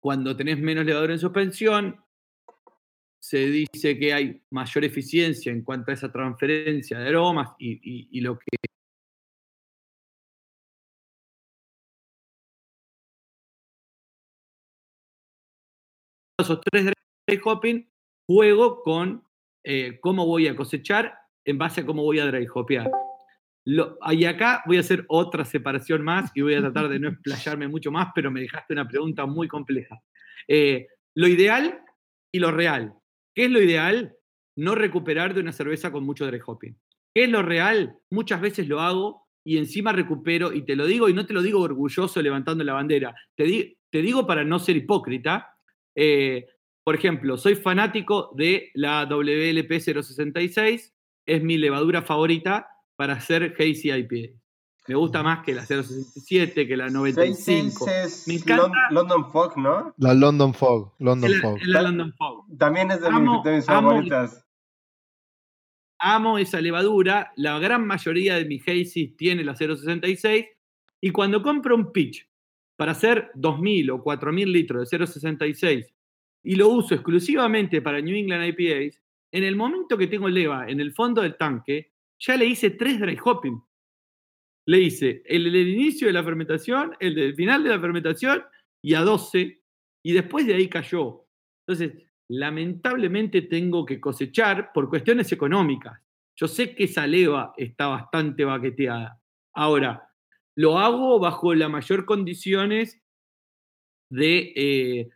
cuando tenés menos levadura en suspensión, se dice que hay mayor eficiencia en cuanto a esa transferencia de aromas y lo que esos tres dry hopping, juego con eh, cómo voy a cosechar en base a cómo voy a dry hopear. Lo, y acá voy a hacer otra separación más y voy a tratar de no explayarme mucho más, pero me dejaste una pregunta muy compleja. Eh, lo ideal y lo real. ¿Qué es lo ideal? No recuperar de una cerveza con mucho dry hopping. ¿Qué es lo real? Muchas veces lo hago y encima recupero, y te lo digo, y no te lo digo orgulloso levantando la bandera, te, di, te digo para no ser hipócrita. Eh, por ejemplo, soy fanático de la WLP 066, es mi levadura favorita para hacer Hazy IPA. Me gusta más que la 067, que la 95. Es Me encanta. London Fog, ¿no? La London Fog. London la, Fog. es la London Fog. También es de, Amo- mis, de mis amo- favoritas. amo esa levadura. La gran mayoría de mis Hazy tiene la 066. Y cuando compro un pitch para hacer 2.000 o 4.000 litros de 066 y lo uso exclusivamente para New England IPAs, en el momento que tengo leva en el fondo del tanque, ya le hice tres dry hopping. Le hice el del inicio de la fermentación, el del final de la fermentación y a 12, y después de ahí cayó. Entonces, lamentablemente tengo que cosechar por cuestiones económicas. Yo sé que esa leva está bastante baqueteada. Ahora, lo hago bajo las mayor condiciones de, eh,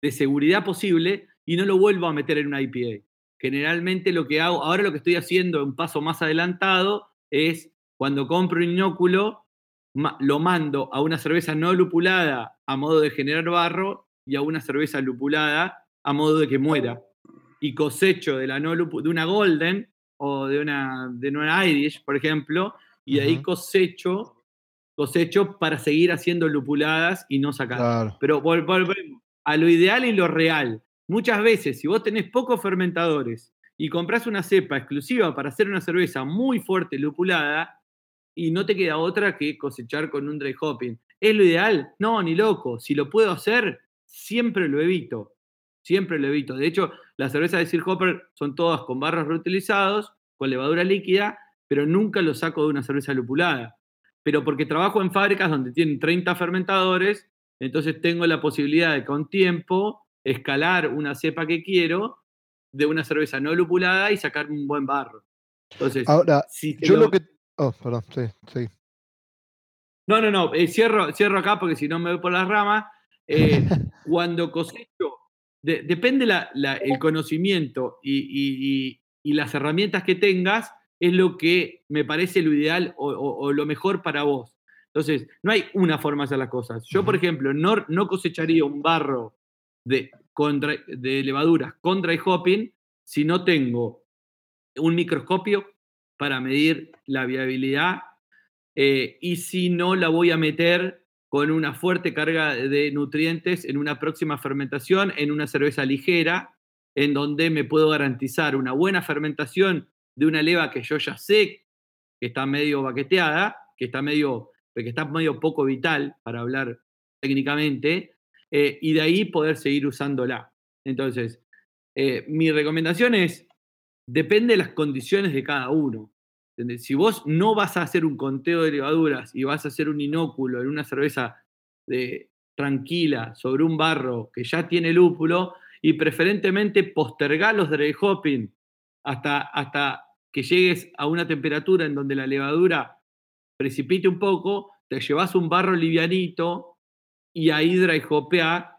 de seguridad posible y no lo vuelvo a meter en una IPA. Generalmente lo que hago, ahora lo que estoy haciendo un paso más adelantado es cuando compro un inóculo, lo mando a una cerveza no lupulada a modo de generar barro y a una cerveza lupulada a modo de que muera. Y cosecho de, la no de una Golden o de una, de una Irish, por ejemplo, y de ahí cosecho, cosecho para seguir haciendo lupuladas y no sacar. Pero volvemos a lo ideal y lo real. Muchas veces, si vos tenés pocos fermentadores y compras una cepa exclusiva para hacer una cerveza muy fuerte, lupulada, y no te queda otra que cosechar con un dry hopping. ¿Es lo ideal? No, ni loco. Si lo puedo hacer, siempre lo evito. Siempre lo evito. De hecho, las cervezas de Sir Hopper son todas con barros reutilizados, con levadura líquida, pero nunca lo saco de una cerveza lupulada. Pero porque trabajo en fábricas donde tienen 30 fermentadores, entonces tengo la posibilidad de con tiempo escalar una cepa que quiero de una cerveza no lupulada y sacar un buen barro. Entonces, ahora, yo lo... que. Oh, perdón, sí, sí. No, no, no, eh, cierro, cierro acá porque si no me voy por las ramas. Eh, cuando cosecho, depende el conocimiento y, las herramientas que tengas, es lo que me parece lo ideal o, lo mejor para vos. Entonces, no hay una forma de hacer las cosas. Yo, por ejemplo, no, no cosecharía un barro de, de levaduras con dry hopping si no tengo un microscopio para medir la viabilidad eh, y si no la voy a meter con una fuerte carga de nutrientes en una próxima fermentación, en una cerveza ligera, en donde me puedo garantizar una buena fermentación de una leva que yo ya sé que está medio baqueteada, que está medio, que está medio poco vital para hablar técnicamente, eh, y de ahí poder seguir usándola. Entonces, eh, mi recomendación es, depende de las condiciones de cada uno. Si vos no vas a hacer un conteo de levaduras y vas a hacer un inóculo en una cerveza de, tranquila sobre un barro que ya tiene lúpulo y preferentemente postergar los dry hopping hasta, hasta que llegues a una temperatura en donde la levadura precipite un poco, te llevas un barro livianito y ahí dry hopea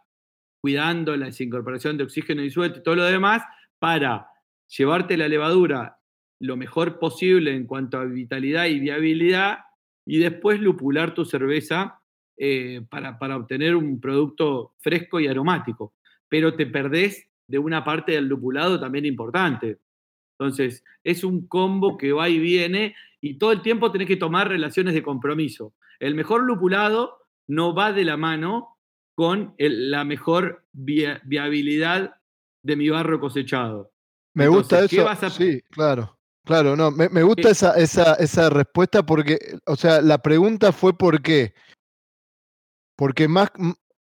cuidando la desincorporación de oxígeno disuelto y todo lo demás para llevarte la levadura lo mejor posible en cuanto a vitalidad y viabilidad y después lupular tu cerveza eh, para, para, obtener un producto fresco y aromático. Pero te perdés de una parte del lupulado también importante. Entonces, es un combo que va y viene y todo el tiempo tenés que tomar relaciones de compromiso. El mejor lupulado no va de la mano con la mejor viabilidad de mi barro cosechado. Me gusta eso. Sí, claro. Claro, no, me, me gusta esa, esa, esa, respuesta porque, o sea, la pregunta fue por qué. Porque más,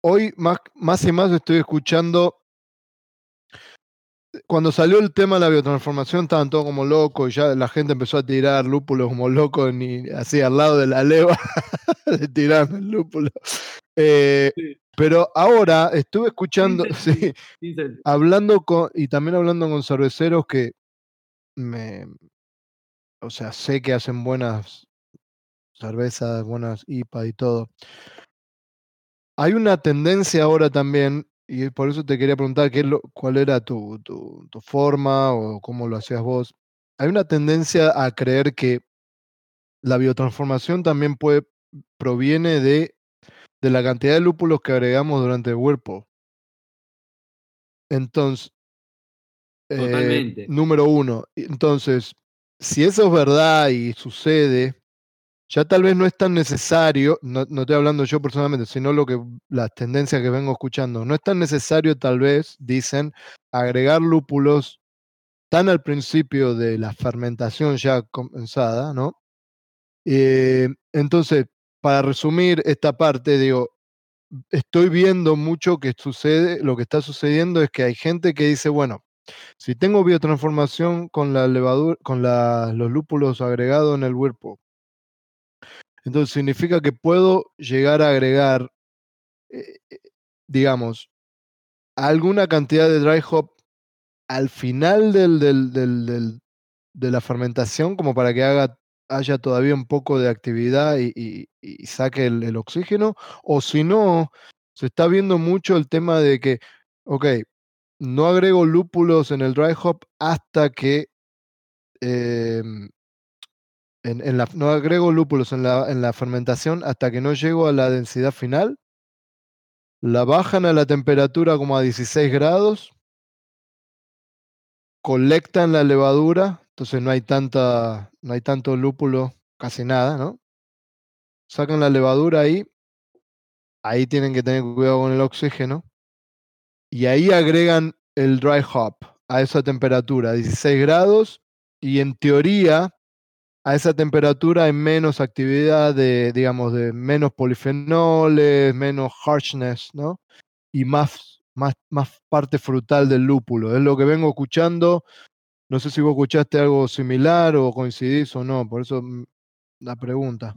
hoy más, más y más estoy escuchando cuando salió el tema de la biotransformación estaban todos como locos y ya la gente empezó a tirar lúpulos como locos ni así al lado de la leva tirar el lúpulo. Eh, pero ahora estuve escuchando, sí, hablando con, y también hablando con cerveceros que me, o sea, sé que hacen buenas cervezas, buenas IPA y todo. Hay una tendencia ahora también y por eso te quería preguntar qué lo, cuál era tu, tu, tu, forma o cómo lo hacías vos. Hay una tendencia a creer que la biotransformación también puede, proviene de, de la cantidad de lúpulos que agregamos durante el whirlpool. Entonces, eh, número uno. Entonces, si eso es verdad y sucede, ya tal vez no es tan necesario, no, estoy hablando yo personalmente, sino lo que las tendencias que vengo escuchando, no es tan necesario tal vez, dicen, agregar lúpulos tan al principio de la fermentación ya comenzada, ¿no? Eh, entonces, para resumir esta parte, digo, estoy viendo mucho que sucede, lo que está sucediendo es que hay gente que dice, bueno, si tengo biotransformación con la con los lúpulos agregados en el whirlpool, entonces significa que puedo llegar a agregar, eh, eh, digamos, alguna cantidad de dry hop al final de la fermentación como para que haga, haya todavía un poco de actividad y, saque el, oxígeno, o si no, se está viendo mucho el tema de que ok, no agrego lúpulos en el dry hop hasta que em, en, la, no agrego lúpulos en la, en la fermentación hasta que no llego a la densidad final. La bajan a la temperatura como a 16 grados. Colectan la levadura, entonces no hay tanta, no hay tanto lúpulo, casi nada, ¿no? Sacan la levadura ahí. Ahí tienen que tener cuidado con el oxígeno. Y ahí agregan el dry hop a esa temperatura, 16 grados. Y en teoría, a esa temperatura hay menos actividad de, digamos, de menos polifenoles, menos harshness, ¿no? Y más, más, más parte frutal del lúpulo. Es lo que vengo escuchando. No sé si vos escuchaste algo similar o coincidís o no, por eso mm, la pregunta.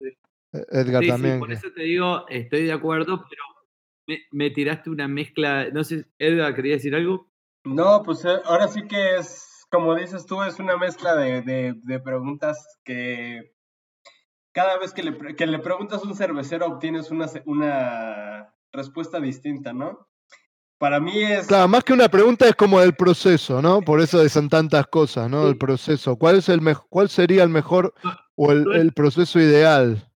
E, Edgar también. por eso te digo, estoy de acuerdo, pero me, tiraste una mezcla. No sé, Edgar, ¿quería decir algo? No, pues eh, ahora sí que es como dices tú, es una mezcla de, preguntas que cada vez que le, le, preguntas a un cervecero obtienes una, una respuesta distinta, ¿no? Para mí es... Claro, más que una pregunta es como el proceso, ¿no? Por eso son tantas cosas, ¿no? El proceso. ¿Cuál, es el ¿Cuál sería el mejor o el, el proceso ideal?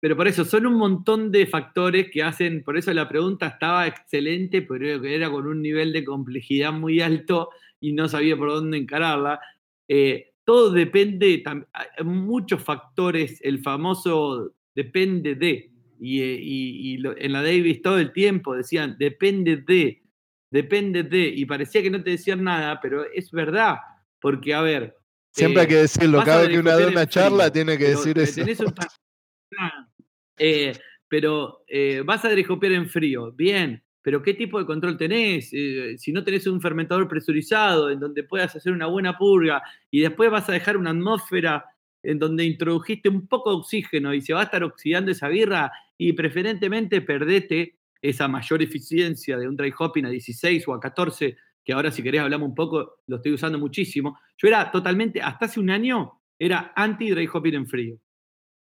Pero por eso, son un montón de factores que hacen, por eso la pregunta estaba excelente, pero era con un nivel de complejidad muy alto y no sabía por dónde encararla. Eh, todo depende, hay muchos factores, el famoso depende de, y, eh, en la Davis todo el tiempo decían depende de, depende de, y parecía que no te decían nada, pero es verdad, porque a ver. Siempre hay eh, que decirlo, cada vez que una da una charla tiene que decir eso. Eh, pero eh, vas a drejopear en frío, bien, pero ¿qué tipo de control tenés? Eh, si no tenés un fermentador presurizado en donde puedas hacer una buena purga y después vas a dejar una atmósfera en donde introdujiste un poco de oxígeno y se va a estar oxidando esa birra y preferentemente perdete esa mayor eficiencia de un dry hopping a 16 o a 14, que ahora si querés hablamos un poco, lo estoy usando muchísimo. Yo era totalmente, hasta hace un año, era anti dry hopping en frío.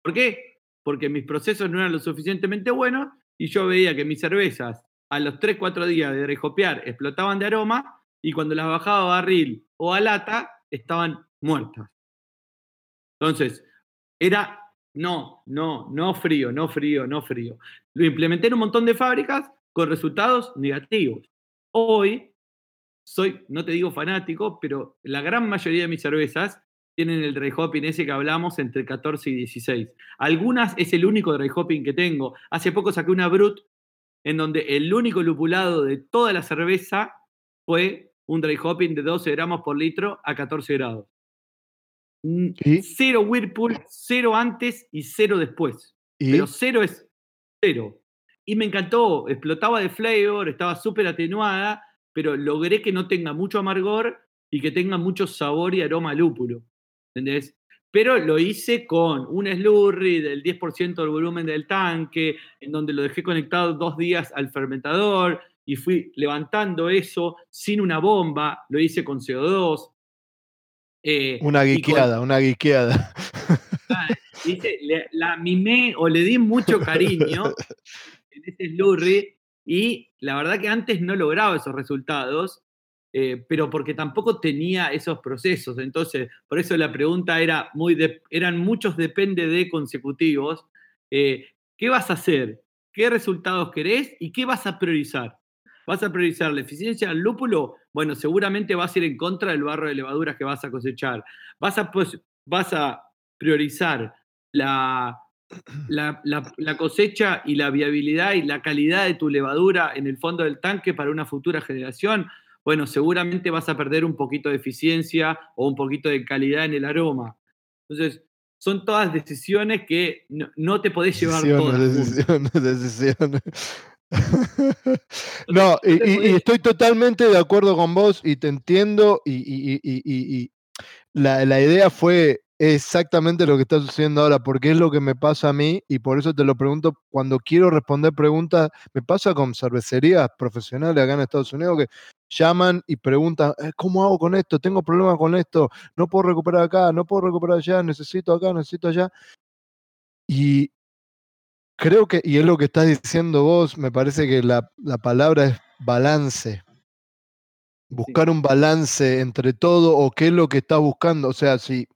¿Por qué? Porque mis procesos no eran lo suficientemente buenos y yo veía que mis cervezas a los 3, 4 días de rejopear explotaban de aroma y cuando las bajaba a barril o a lata estaban muertas. Entonces, era no, no, no frío, no frío, no frío. Lo implementé en un montón de fábricas con resultados negativos. Hoy soy, no te digo fanático, pero la gran mayoría de mis cervezas tienen el dry hopping ese que hablamos entre 14 y 16. Algunas es el único dry hopping que tengo. Hace poco saqué una Brut en donde el único lupulado de toda la cerveza fue un dry hopping de 12 gramos por litro a 14 grados. Cero Whirlpool, cero antes y cero después. Pero cero es cero. Y me encantó, explotaba de flavor, estaba súper atenuada, pero logré que no tenga mucho amargor y que tenga mucho sabor y aroma lúpulo. ¿Entendés? Pero lo hice con un slurry del 10% del volumen del tanque, en donde lo dejé conectado dos días al fermentador y fui levantando eso sin una bomba, lo hice con CO2. Eh, una guiqueada, una guiqueada. Ah, la mimé o le di mucho cariño en ese slurry y la verdad que antes no lograba esos resultados eh, pero porque tampoco tenía esos procesos. Entonces, por eso la pregunta era muy, eran muchos depende de consecutivos. Eh, ¿Qué vas a hacer? ¿Qué resultados querés? ¿Y qué vas a priorizar? ¿Vas a priorizar la eficiencia del lúpulo? Bueno, seguramente vas a ir en contra del barro de levaduras que vas a cosechar. Vas a, pues, vas a priorizar la, la, la, cosecha y la viabilidad y la calidad de tu levadura en el fondo del tanque para una futura generación bueno, seguramente vas a perder un poquito de eficiencia o un poquito de calidad en el aroma. Entonces, son todas decisiones que no, te podés llevar todas. Decisiones, decisiones. no, y, estoy totalmente de acuerdo con vos y te entiendo y, la, la, idea fue exactamente lo que está sucediendo ahora, porque es lo que me pasa a mí y por eso te lo pregunto cuando quiero responder preguntas, me pasa con cervecerías profesionales acá en Estados Unidos que llaman y preguntan, eh, ¿cómo hago con esto? Tengo problemas con esto, no puedo recuperar acá, no puedo recuperar allá, necesito acá, necesito allá. Y creo que, y es lo que estás diciendo vos, me parece que la, la palabra es balance. Buscar un balance entre todo o qué es lo que estás buscando. O sea, sí,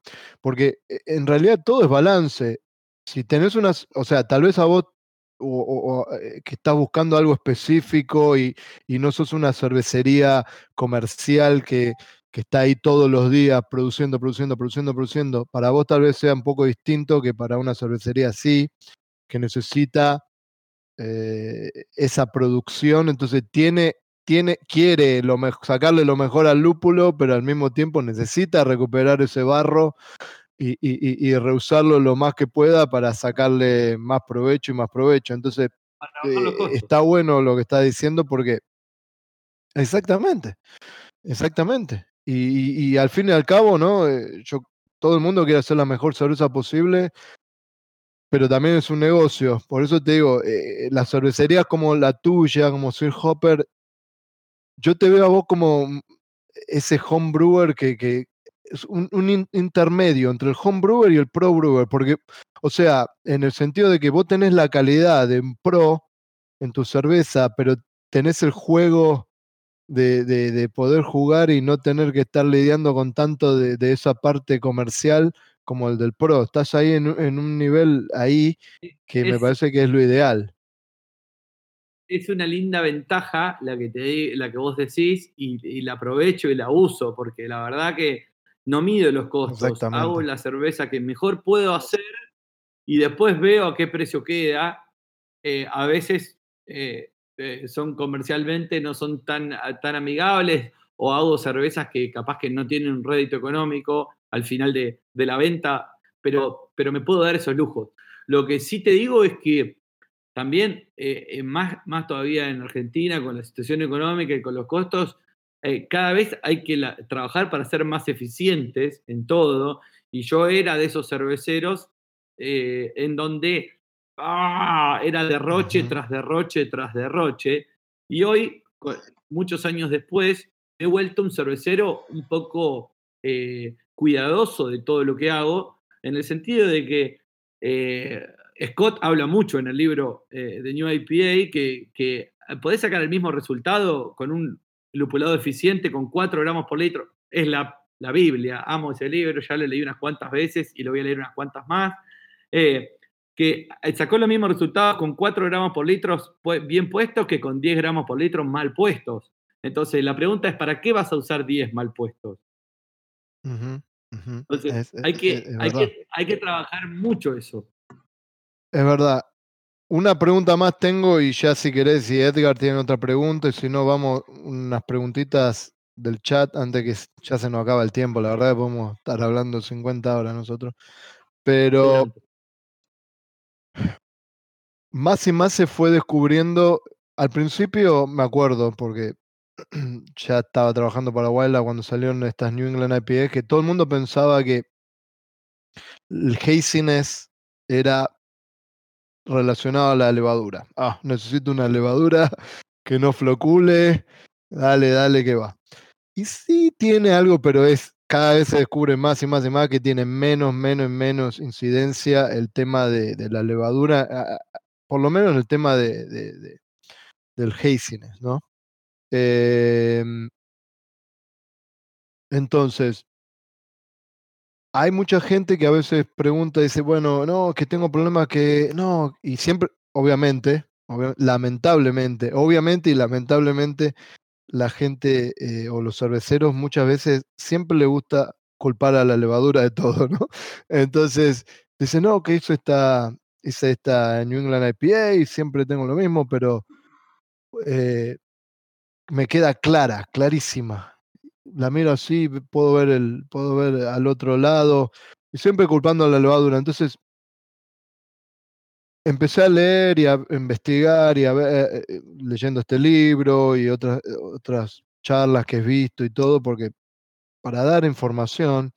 porque eh, en realidad todo es balance. Si tenés unas, o sea, tal vez a vos o, eh, que estás buscando algo específico y, y, no sos una cervecería comercial que, que, está ahí todos los días produciendo, produciendo, produciendo, produciendo, para vos tal vez sea un poco distinto que para una cervecería así, que necesita eh, esa producción, entonces tiene, tiene, quiere lo sacarle lo mejor al lúpulo, pero al mismo tiempo necesita recuperar ese barro y, y, y, reusarlo lo más que pueda para sacarle más provecho y más provecho. Entonces, eh, está bueno lo que está diciendo porque... Exactamente, exactamente. Y, y, al fin y al cabo, ¿no? Eh, yo, todo el mundo quiere hacer la mejor cerveza posible, pero también es un negocio. Por eso te digo, eh, las cervecerías como la tuya, como Sir Hopper, yo te veo a vos como ese home brewer que, que, es un, un, intermedio entre el home brewer y el pro brewer, porque, o sea, en el sentido de que vos tenés la calidad de un pro en tu cerveza, pero tenés el juego de, de, de poder jugar y no tener que estar lidiando con tanto de, de, esa parte comercial como el del pro. Estás ahí en, en un nivel ahí que es, me parece que es lo ideal. Es una linda ventaja la que, te, la que vos decís y, y la aprovecho y la uso, porque la verdad que no mido los costos, hago la cerveza que mejor puedo hacer y después veo a qué precio queda. Eh, a veces eh, eh, son comercialmente, no son tan, tan amigables o hago cervezas que capaz que no tienen un rédito económico al final de, de la venta, pero, pero me puedo dar esos lujos. Lo que sí te digo es que también, más, más todavía en Argentina, con la situación económica y con los costos, eh, cada vez hay que la, trabajar para ser más eficientes en todo. Y yo era de esos cerveceros eh, en donde ¡ah! era derroche uh -huh. tras derroche tras derroche. Y hoy, muchos años después, he vuelto un cervecero un poco eh, cuidadoso de todo lo que hago, en el sentido de que eh, Scott habla mucho en el libro eh, de New IPA que, que podés sacar el mismo resultado con un lupulado eficiente con 4 gramos por litro. Es la, la, Biblia, amo ese libro, ya lo leí unas cuantas veces y lo voy a leer unas cuantas más. Eh, que sacó los mismos resultados con 4 gramos por litro bien puestos que con 10 gramos por litro mal puestos. Entonces, la pregunta es, ¿para qué vas a usar 10 mal puestos? Uh -huh, uh -huh. Entonces, es, hay, que, es, es hay, que, hay que trabajar mucho eso. Es verdad. Una pregunta más tengo y ya si querés, si Edgar tiene otra pregunta, y si no, vamos unas preguntitas del chat antes que ya se nos acaba el tiempo. La verdad podemos estar hablando 50 horas nosotros. Pero más y más se fue descubriendo. Al principio me acuerdo, porque ya estaba trabajando para Wildla cuando salieron estas New England IPA, que todo el mundo pensaba que el haziness era relacionado a la levadura. Ah, necesito una levadura que no flocule. Dale, dale, que va. Y sí tiene algo, pero es cada vez se descubre más y más y más que tiene menos, menos, menos incidencia el tema de, la levadura, por lo menos el tema de, de, de del haziness, ¿no? Eh, entonces, hay mucha gente que a veces pregunta, dice, bueno, no, que tengo problemas que, no, y siempre, obviamente, obvi lamentablemente, obviamente y lamentablemente, la gente eh, o los cerveceros muchas veces siempre le gusta culpar a la levadura de todo, ¿no? Entonces, dice, no, que hizo esta, hice esta New England IPA y siempre tengo lo mismo, pero eh, me queda clara, clarísima la miro así, puedo ver, el, puedo ver al otro lado, y siempre culpando a la levadura. Entonces, empecé a leer y a investigar y a ver, eh, leyendo este libro y otras, otras charlas que he visto y todo, porque para dar información,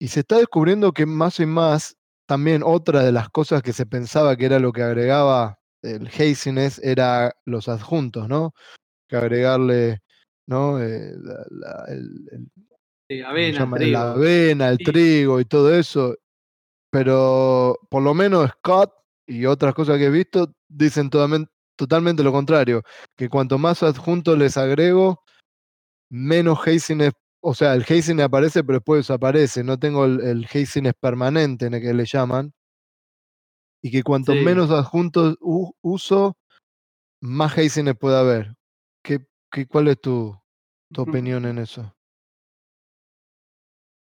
y se está descubriendo que más y más, también otra de las cosas que se pensaba que era lo que agregaba el haziness era los adjuntos, ¿no? Que agregarle ¿no? Eh, la, la, el, el, sí, avena, trigo. la avena, el sí. trigo y todo eso. Pero por lo menos Scott y otras cosas que he visto dicen totalmente lo contrario, que cuanto más adjuntos les agrego, menos hazing o sea, el hazing aparece pero después desaparece, no tengo el, el hazing permanente en el que le llaman, y que cuanto menos adjuntos uso, más hazing puede haber. ¿Qué, qué, ¿Cuál es tu, tu opinión en eso?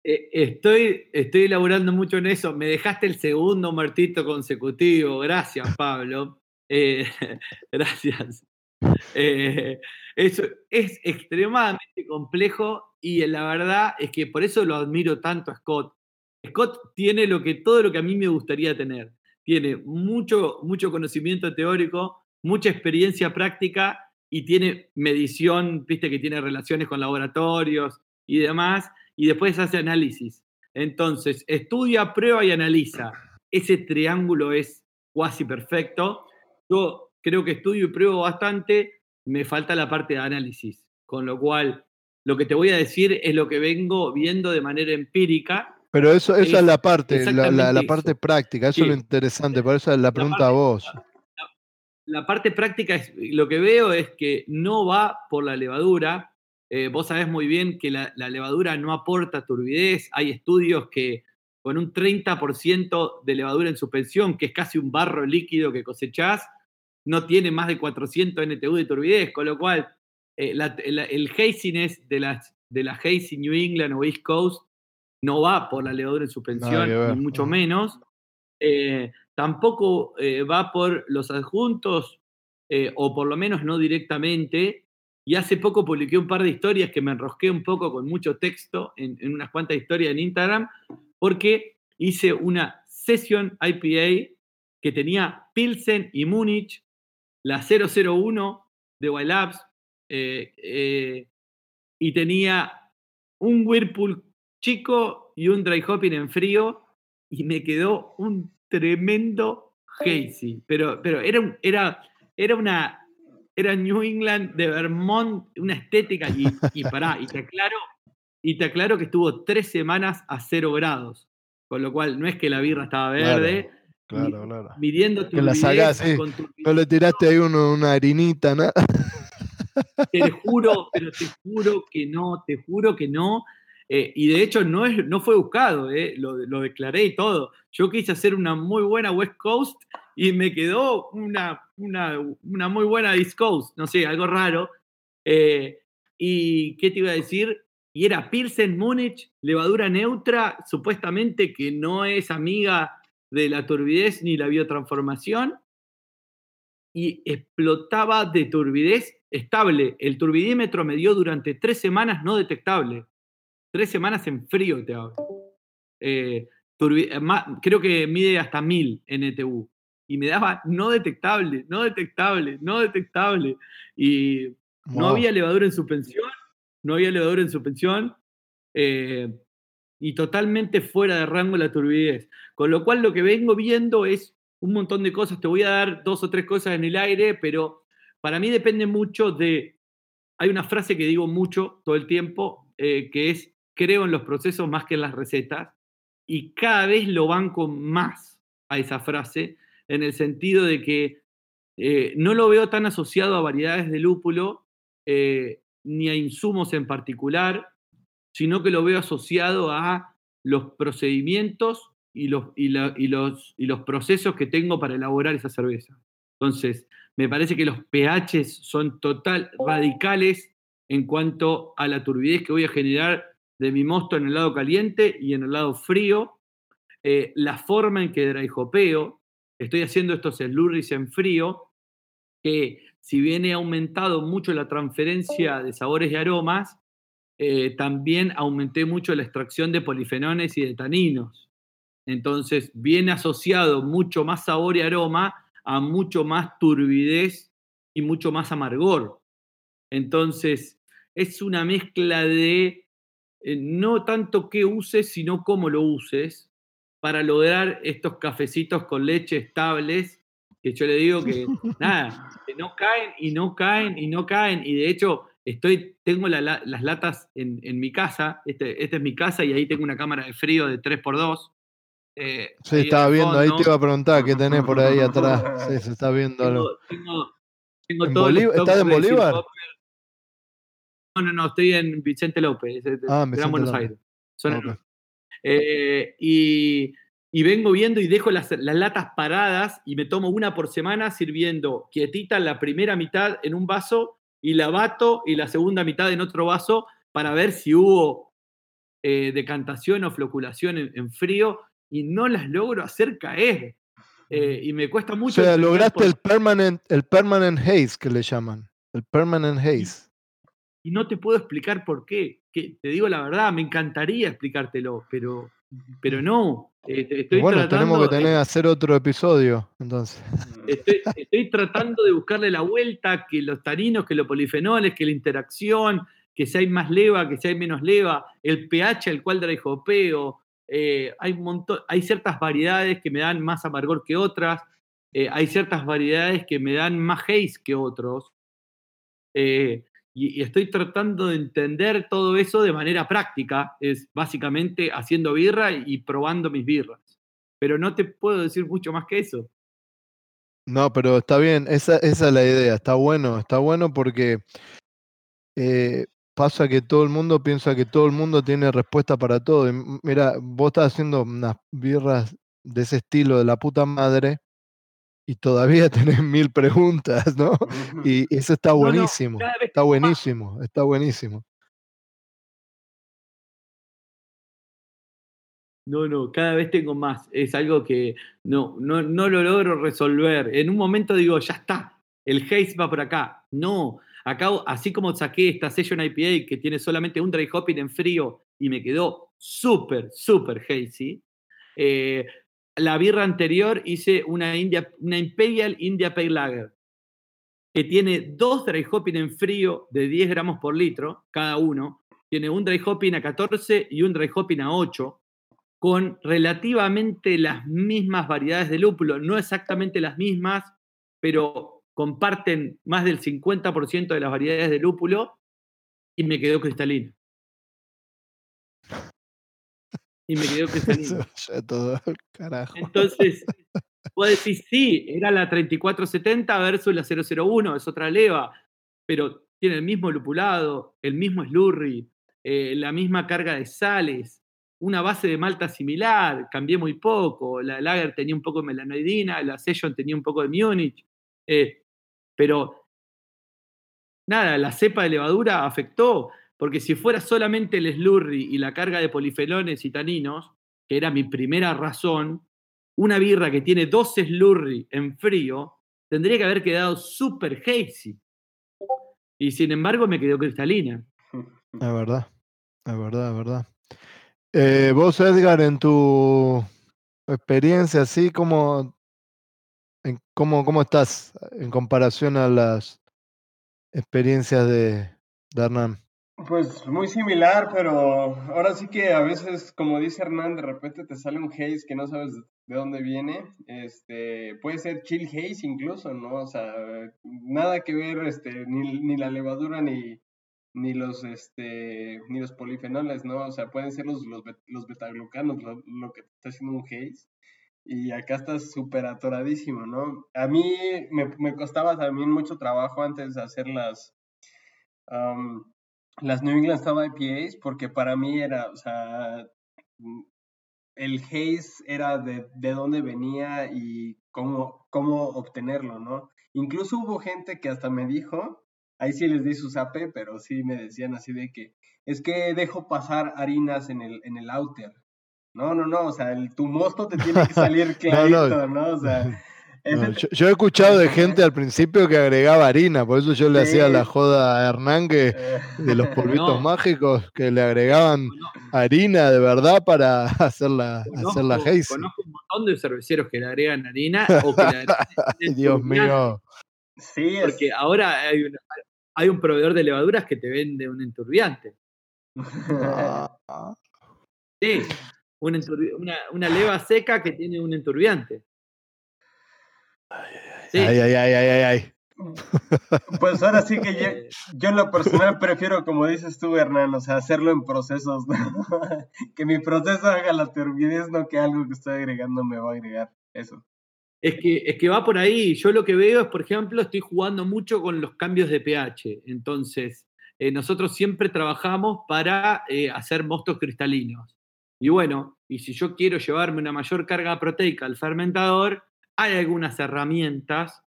Eh, estoy, estoy elaborando mucho en eso. Me dejaste el segundo martito consecutivo. Gracias, Pablo. Eh, gracias. Eh, eso es extremadamente complejo y la verdad es que por eso lo admiro tanto a Scott. Scott tiene lo que, todo lo que a mí me gustaría tener. Tiene mucho, mucho conocimiento teórico, mucha experiencia práctica y tiene medición, viste que tiene relaciones con laboratorios y demás y después hace análisis. Entonces, estudia, prueba y analiza. Ese triángulo es cuasi perfecto. Yo creo que estudio y pruebo bastante, me falta la parte de análisis, con lo cual lo que te voy a decir es lo que vengo viendo de manera empírica. Pero eso, esa es, la parte, la, parte práctica, eso es lo interesante, por eso es la pregunta a vos. La, parte práctica es, lo que veo es que no va por la levadura, eh, vos sabés muy bien que la, levadura no aporta turbidez. Hay estudios que con un 30% de levadura en suspensión, que es casi un barro líquido que cosechás, no tiene más de 400 NTU de turbidez, con lo cual eh, el haziness de la, de la Hazing New England o East Coast no va por la levadura en suspensión, ni mucho menos. Eh, tampoco va por los adjuntos, o por lo menos no directamente, y hace poco publiqué un par de historias que me enrosqué un poco con mucho texto en, unas cuantas historias en Instagram, porque hice una sesión IPA que tenía Pilsen y Múnich, la 001 de Wild Labs, eh, eh, y tenía un Whirlpool chico y un dry hopping en frío, y me quedó un tremendo hazy. Pero, pero era, era, era una era New England de Vermont, una estética, y, y pará, y te aclaro, y te aclaro que estuvo tres semanas a cero grados, con lo cual no es que la birra estaba verde. Claro, claro. Midiendo tu que la sacás, No le tiraste ahí una harinita, ¿no? Te juro, pero te juro que no, te juro que no. Eh, y de hecho no, es, no fue buscado, eh, lo, lo, declaré y todo. Yo quise hacer una muy buena West Coast y me quedó una, una, muy buena East Coast, no sé, algo raro. Eh, ¿Y qué te iba a decir? Y era Pilsen Múnich, levadura neutra, supuestamente que no es amiga de la turbidez ni la biotransformación, y explotaba de turbidez estable. El turbidímetro me dio durante tres semanas no detectable. Tres semanas en frío te hablo. Eh, creo que mide hasta 1000 NTU y me daba no detectable, no detectable, no detectable. Y no había levadura en suspensión, no había levadura en suspensión eh, y totalmente fuera de rango la turbidez. Con lo cual lo que vengo viendo es un montón de cosas. Te voy a dar dos o tres cosas en el aire, pero para mí depende mucho de... Hay una frase que digo mucho todo el tiempo, eh, que es creo en los procesos más que en las recetas, y cada vez lo banco más a esa frase, en el sentido de que eh, no lo veo tan asociado a variedades de lúpulo eh, ni a insumos en particular, sino que lo veo asociado a los procedimientos y los, y, los, y los procesos que tengo para elaborar esa cerveza. Entonces, me parece que los pHs son total radicales en cuanto a la turbidez que voy a generar de mi mosto en el lado caliente y en el lado frío, eh, la forma en que dry hopeo, estoy haciendo estos slurries en frío, que si bien aumentado mucho la transferencia de sabores y aromas, eh, también aumenté mucho la extracción de polifenones y de taninos. Entonces, viene asociado mucho más sabor y aroma a mucho más turbidez y mucho más amargor. Entonces, es una mezcla de eh, no tanto qué uses, sino cómo lo uses para lograr estos cafecitos con leche estables, que yo le digo que nada, que no caen y no caen y no caen. Y de hecho, estoy, tengo las latas en, mi casa, este, esta es mi casa y ahí tengo una cámara de frío de 3x2. Eh, Sí, estaba viendo, ahí te iba a preguntar qué tenés por ahí atrás. Sí, se está viendo. algo. Tengo, ¿Estás en Bolívar? No, no, no, estoy en Vicente López, Ah, Gran Vicente Buenos López. Aires. norte. Eh, y, y vengo viendo y dejo las, las latas paradas y me tomo una por semana sirviendo quietita la primera mitad en un vaso y la bato y la segunda mitad en otro vaso para ver si hubo eh, decantación o floculación en, en frío y no las logro hacer caer. Eh, y me cuesta O mucho. sea, entender lograste por- el permanent, el permanent haze que le llaman. El permanent haze. Y no te puedo explicar por qué. Que, te digo la verdad, me encantaría explicártelo, pero, pero no. Eh, estoy bueno, tenemos que tratando- tener hacer otro episodio, entonces. Estoy, estoy tratando de buscarle la vuelta, que los taninos, que los polifenoles, que la interacción, que si hay más leva, que si hay menos leva, el pH al cual dry hopeo, eh, hay, un montón, hay ciertas variedades que me dan más amargor que otras, eh, hay ciertas variedades que me dan más haze que otros, eh, y, estoy tratando de entender todo eso de manera práctica, es básicamente haciendo birra y probando mis birras. Pero no te puedo decir mucho más que eso. No, pero está bien, esa, es la idea, está bueno, está bueno porque eh, pasa que todo el mundo piensa que todo el mundo tiene respuesta para todo. Y mira, vos estás haciendo unas birras de ese estilo de la puta madre y todavía tenés mil preguntas, ¿no? Y eso está No, no, buenísimo, está más. buenísimo, está buenísimo. No, no, cada vez tengo más. Es algo que no, no, no lo logro resolver. En un momento digo, ya está, el haze va por acá. No, acá, así como saqué esta Session IPA que tiene solamente un dry hopping en frío y me quedó súper, súper hazy. eh, la birra anterior hice una, India, Imperial India Pale Lager que tiene dos dry hopping en frío de 10 gramos por litro, cada uno. Tiene un dry hopping a 14 y un dry hopping a 8 con relativamente las mismas variedades de lúpulo, no exactamente las mismas, pero comparten más del 50% de las variedades de lúpulo y me quedó cristalina. Y me Se todo al carajo. Entonces, vos decís, sí, era la 3470 versus la 001, es otra leva, pero tiene el mismo lupulado, el mismo slurry, eh, la misma carga de sales, una base de malta similar, cambié muy poco, la Lager tenía un poco de melanoidina, la Session tenía un poco de Múnich, eh, pero nada, la cepa de levadura afectó, porque si fuera solamente el slurry y la carga de polifenoles y taninos, que era mi primera razón, una birra que tiene 12 slurry en frío tendría que haber quedado súper hazy. Y sin embargo me quedó cristalina. Es verdad, es verdad, es verdad. Eh, vos, Edgar, en tu experiencia, así como, cómo, ¿cómo estás en comparación a las experiencias de, de Hernán? Pues muy similar, pero ahora sí que a veces, como dice Hernán, de repente te sale un haze que no sabes de dónde viene. Este, puede ser chill haze incluso, ¿no? O sea, nada que ver, este, ni, ni la levadura ni, ni los, este, ni los polifenoles, ¿no? O sea, pueden ser los, los, los betaglucanos lo, lo que está haciendo un haze. Y acá estás súper atoradísimo, ¿no? A mí me, me costaba también mucho trabajo antes hacer las, am, las New England Style IPAs porque para mí era, o sea, mm, el haze era de, de dónde venía y cómo, cómo obtenerlo, ¿no? Incluso hubo gente que hasta me dijo, ahí sí les di su zape, pero sí me decían así de que es que dejo pasar harinas en el, en el outer. No, no, no, o sea, el, tu mosto te tiene que salir clarito, no. O sea, No, yo, yo he escuchado de gente al principio que agregaba harina, por eso yo le hacía la joda a Hernán que eh, de los polvitos No. mágicos que le agregaban harina de verdad para hacer la, hacer la Conozco, conozco un montón de cerveceros que le agregan harina o que le agregan Dios mío. sí, es- Porque ahora hay, una- hay un proveedor de levaduras que te vende un enturbiante. Ah. Sí, un enturbi- una, una leva seca que tiene un enturbiante. Sí, Ay, ay, ay, ay, ay, ay. Pues ahora sí que yo, yo en lo personal prefiero, como dices tú, Hernán, o sea, hacerlo en procesos, que mi proceso haga la turbidez, no que algo que estoy agregando me va a agregar eso. Es que, es que va por ahí. Yo lo que veo es, por ejemplo, estoy jugando mucho con los cambios de pH. Entonces, eh, nosotros siempre trabajamos para eh, hacer mostos cristalinos. Y bueno, y si yo quiero llevarme una mayor carga proteica al fermentador, hay algunas herramientas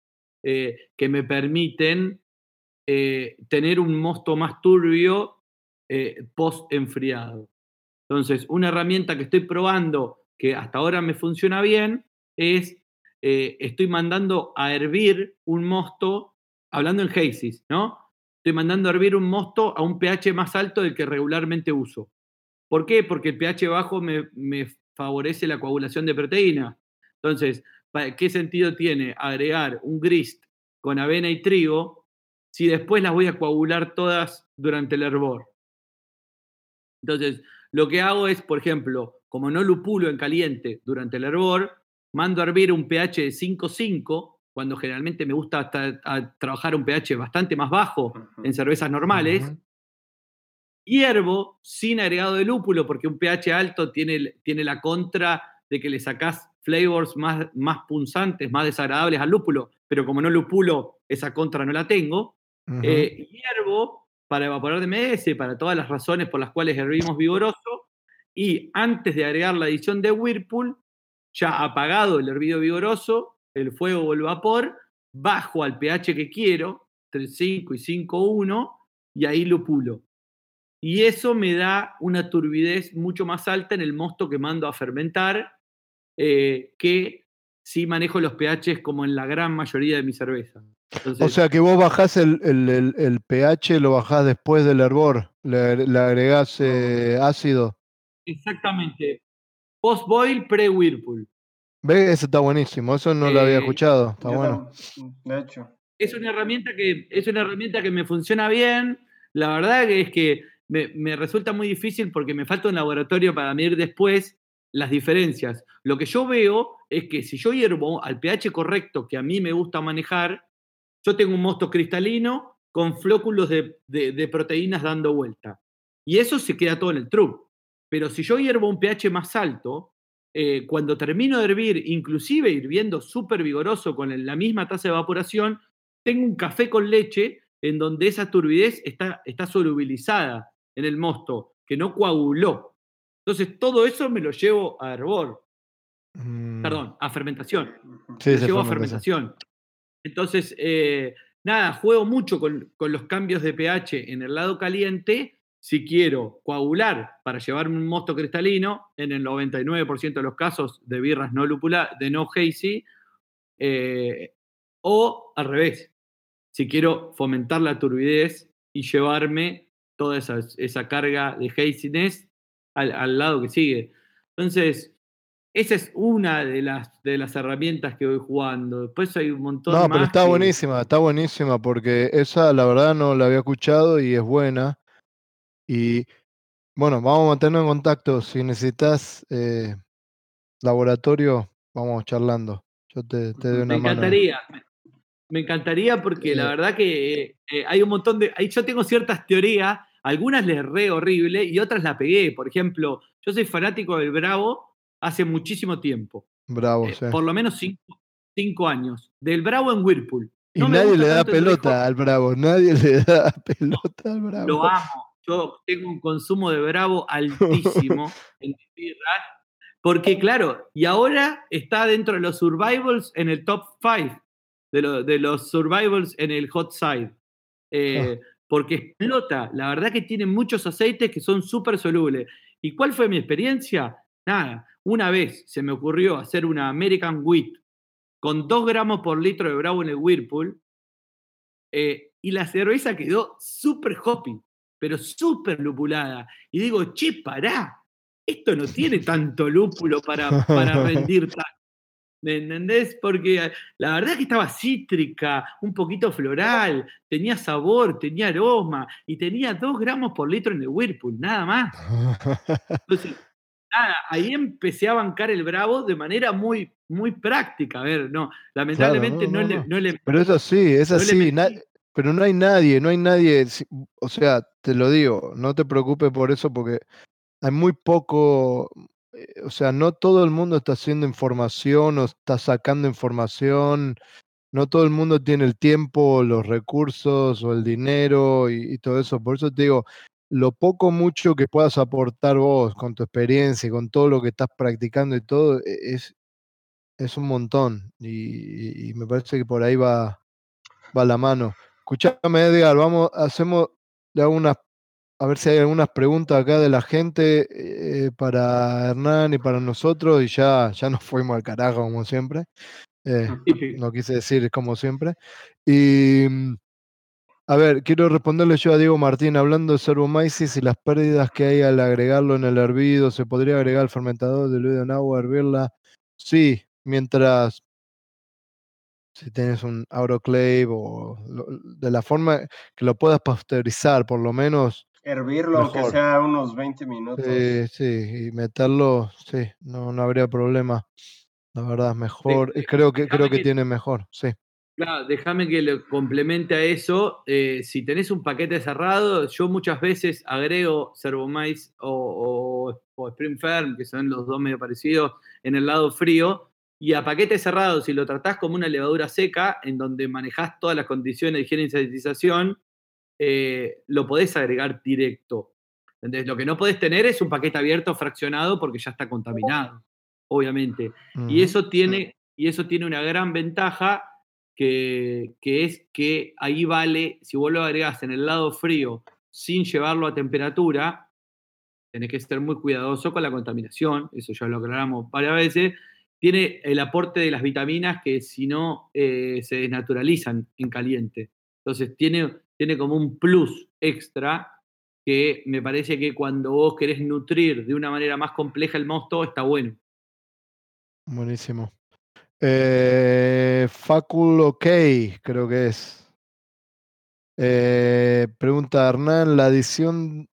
eh, que me permiten tener un mosto más turbio post enfriado. Entonces, una herramienta que estoy probando que hasta ahora me funciona bien es estoy mandando a hervir un mosto, hablando en Hazy's, ¿no? estoy mandando a hervir un mosto a un pH más alto del que regularmente uso. ¿Por qué? Porque el pH bajo me, favorece la coagulación de proteína. Entonces, ¿qué sentido tiene agregar un grist con avena y trigo si después las voy a coagular todas durante el hervor? Entonces, lo que hago es, por ejemplo, como no lupulo en caliente durante el hervor, mando a hervir un pH de 5,5 cuando generalmente me gusta trabajar un pH bastante más bajo en cervezas normales. Hiervo sin agregado de lúpulo, porque un pH alto tiene, tiene la contra de que le sacás flavors más, más punzantes, más desagradables al lúpulo, pero como no lúpulo, esa contra no la tengo. Eh, hiervo para evaporar de MS, para todas las razones por las cuales hervimos vigoroso, y antes de agregar la adición de Whirlpool, ya apagado el hervido vigoroso, el fuego o el vapor, bajo al pH que quiero, entre 5 y 5,1, y ahí lo pulo. Y eso me da una turbidez mucho más alta en el mosto que mando a fermentar, eh, que si manejo los pHs como en la gran mayoría de mi cerveza. o sea que vos bajás el, el, pH, lo bajás después del hervor, le, le agregás eh, ácido. Exactamente. Post-boil, pre-whirlpool. Ve, eso está buenísimo, eso no lo había eh, escuchado, está bueno. De hecho. Es una herramienta que, es una herramienta que me funciona bien. La verdad que es que me, resulta muy difícil porque me falta un laboratorio para medir después las diferencias. Lo que yo veo es que si yo hiervo al pH correcto que a mí me gusta manejar, yo tengo un mosto cristalino con flóculos de, proteínas dando vuelta. Y eso se queda todo en el truco. Pero si yo hiervo un pH más alto, eh, cuando termino de hervir, inclusive hirviendo súper vigoroso con la misma tasa de evaporación, tengo un café con leche en donde esa turbidez está, está solubilizada en el mosto, que no coaguló. Entonces, todo eso me lo llevo a hervor. Mm. Perdón, a fermentación. Sí, lo llevo a fermentación. Entonces, eh, nada, juego mucho con, con, los cambios de pH en el lado caliente si quiero coagular para llevarme un mosto cristalino, en el 99% de los casos de birras no lupula, de no hazy, eh, o al revés, si quiero fomentar la turbidez y llevarme toda esa, carga de haziness al, lado que sigue. Entonces, esa es una de las, de las herramientas que voy jugando. Después hay un montón No, pero está buenísima, está buenísima porque esa la verdad no la había escuchado y es buena. Y bueno, vamos a mantenernos en contacto. Si necesitas eh, laboratorio, vamos charlando. Yo te, doy una me encantaría, Me encantaría porque la verdad que eh, hay un montón de. Yo tengo ciertas teorías, algunas les re horrible y otras la pegué. Por ejemplo, yo soy fanático del Bravo hace muchísimo tiempo. Bravo, eh, Por lo menos cinco, años. Del Bravo en Whirlpool. y nadie le da pelota al Bravo, nadie le da pelota al Bravo. Lo amo, yo tengo un consumo de Bravo altísimo en porque claro, y ahora está dentro de los survivals en el top 5 de, de, los survivals en el hot side. Eh, ah. Porque explota, la verdad que tiene muchos aceites que son súper solubles. ¿Y cuál fue mi experiencia? Nada, una vez se me ocurrió hacer una American Wheat con 2 gramos por litro de Bravo en el Whirlpool eh, y la cerveza quedó súper hoppy pero súper lupulada. Y digo, che, pará, esto no tiene tanto lúpulo para, para rendir ¿Me entendés? Porque la verdad que estaba cítrica, un poquito floral, tenía sabor, tenía aroma y tenía dos gramos por litro en el Whirlpool, nada más. Entonces, nada, ahí empecé a bancar el Bravo de manera muy, muy práctica. A ver, no, lamentablemente Claro, no, no, no, le, no. le- Pero es así, es así. pero no hay nadie, no hay nadie. O sea, te lo digo, no te preocupes por eso porque hay muy poco. Eh, O sea, no todo el mundo está haciendo información o está sacando información. No todo el mundo tiene el tiempo, los recursos o el dinero y, todo eso. Por eso te digo, lo poco mucho que puedas aportar vos con tu experiencia con todo lo que estás practicando y todo, e- es, es un montón. Y me parece que por ahí va, va la mano. Escuchame, Edgar, vamos, hacemos, le hago unas, a ver si hay algunas preguntas acá de la gente eh, para Hernán y para nosotros, y ya, ya nos fuimos al carajo, como siempre. Eh, no quise decir como siempre. Y mm, a ver, quiero responderle yo a Diego Martín, hablando de Cervomyces y las pérdidas que hay al agregarlo en el hervido, ¿se podría agregar el fermentador diluido en agua, hervirla? Sí, mientras si tienes un autoclave o de la forma que lo puedas pasteurizar, por lo menos. Hervirlo, aunque Mejor. sea unos 20 minutos. Sí, sí, y meterlo, sí, no, no habría problema. La verdad, mejor. eh, creo que, creo que que- tiene mejor, sí. Claro, déjame que le complemente a eso. eh, si tenés un paquete cerrado, yo muchas veces agrego Servomais o, o, o Spring Firm, que son los dos medio parecidos, en el lado frío. Y a paquete cerrado, si lo tratás como una levadura seca, en donde manejás todas las condiciones de higiene y sanitización, eh, lo podés agregar directo. Entonces, lo que no podés tener es un paquete abierto fraccionado porque ya está contaminado, obviamente. Y eso tiene, y eso tiene una gran ventaja que, que es que ahí vale, si vos lo agregás en el lado frío sin llevarlo a temperatura, tenés que ser muy cuidadoso con la contaminación, eso ya lo aclaramos varias veces, tiene el aporte de las vitaminas que si no eh, se desnaturalizan en caliente. Entonces tiene, tiene como un plus extra que me parece que cuando vos querés nutrir de una manera más compleja el mosto, está bueno. Buenísimo. Eh, Facul OK, creo que es. Eh, pregunta Hernán, ¿la adición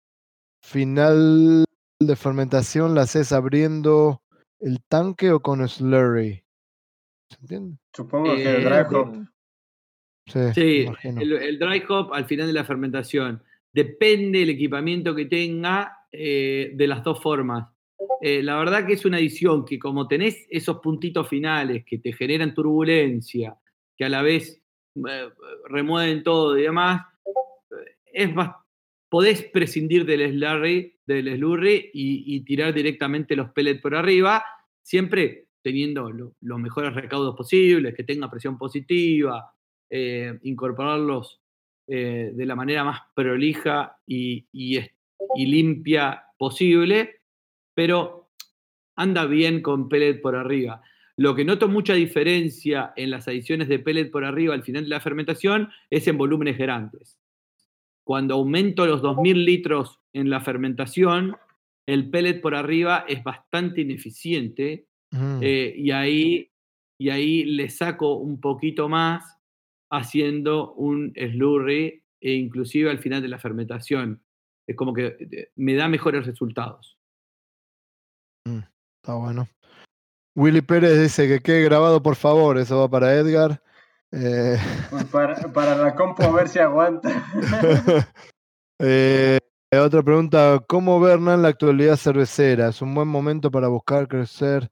final de fermentación la haces abriendo el tanque o con slurry? ¿Se entiende? Supongo que el Eh, dry hop. Sí, el, el dry hop al final de la fermentación. Depende del equipamiento que tenga eh, de las dos formas. Eh, la verdad que es una adición que como tenés esos puntitos finales que te generan turbulencia, que a la vez eh, remueven todo y demás, es más, podés prescindir del slurry, del slurry y, y tirar directamente los pellets por arriba, siempre teniendo lo- los mejores recaudos posibles, que tenga presión positiva, eh, incorporarlos eh, de la manera más prolija y, y es- y limpia posible, pero anda bien con pellet por arriba. Lo que noto mucha diferencia en las adiciones de pellet por arriba al final de la fermentación es en volúmenes grandes. Cuando aumento los 2000 litros en la fermentación, el pellet por arriba es bastante ineficiente Mm, eh, y, ahí, y ahí le saco un poquito más haciendo un slurry e inclusive al final de la fermentación. Es como que eh, me da mejores resultados. mm, está bueno. Willy Pérez dice que quede grabado, por favor. Eso va para Edgar. Eh, para, para la compu a ver si aguanta. Eh, otra pregunta, ¿cómo ve Hernán la actualidad cervecera? ¿Es un buen momento para buscar crecer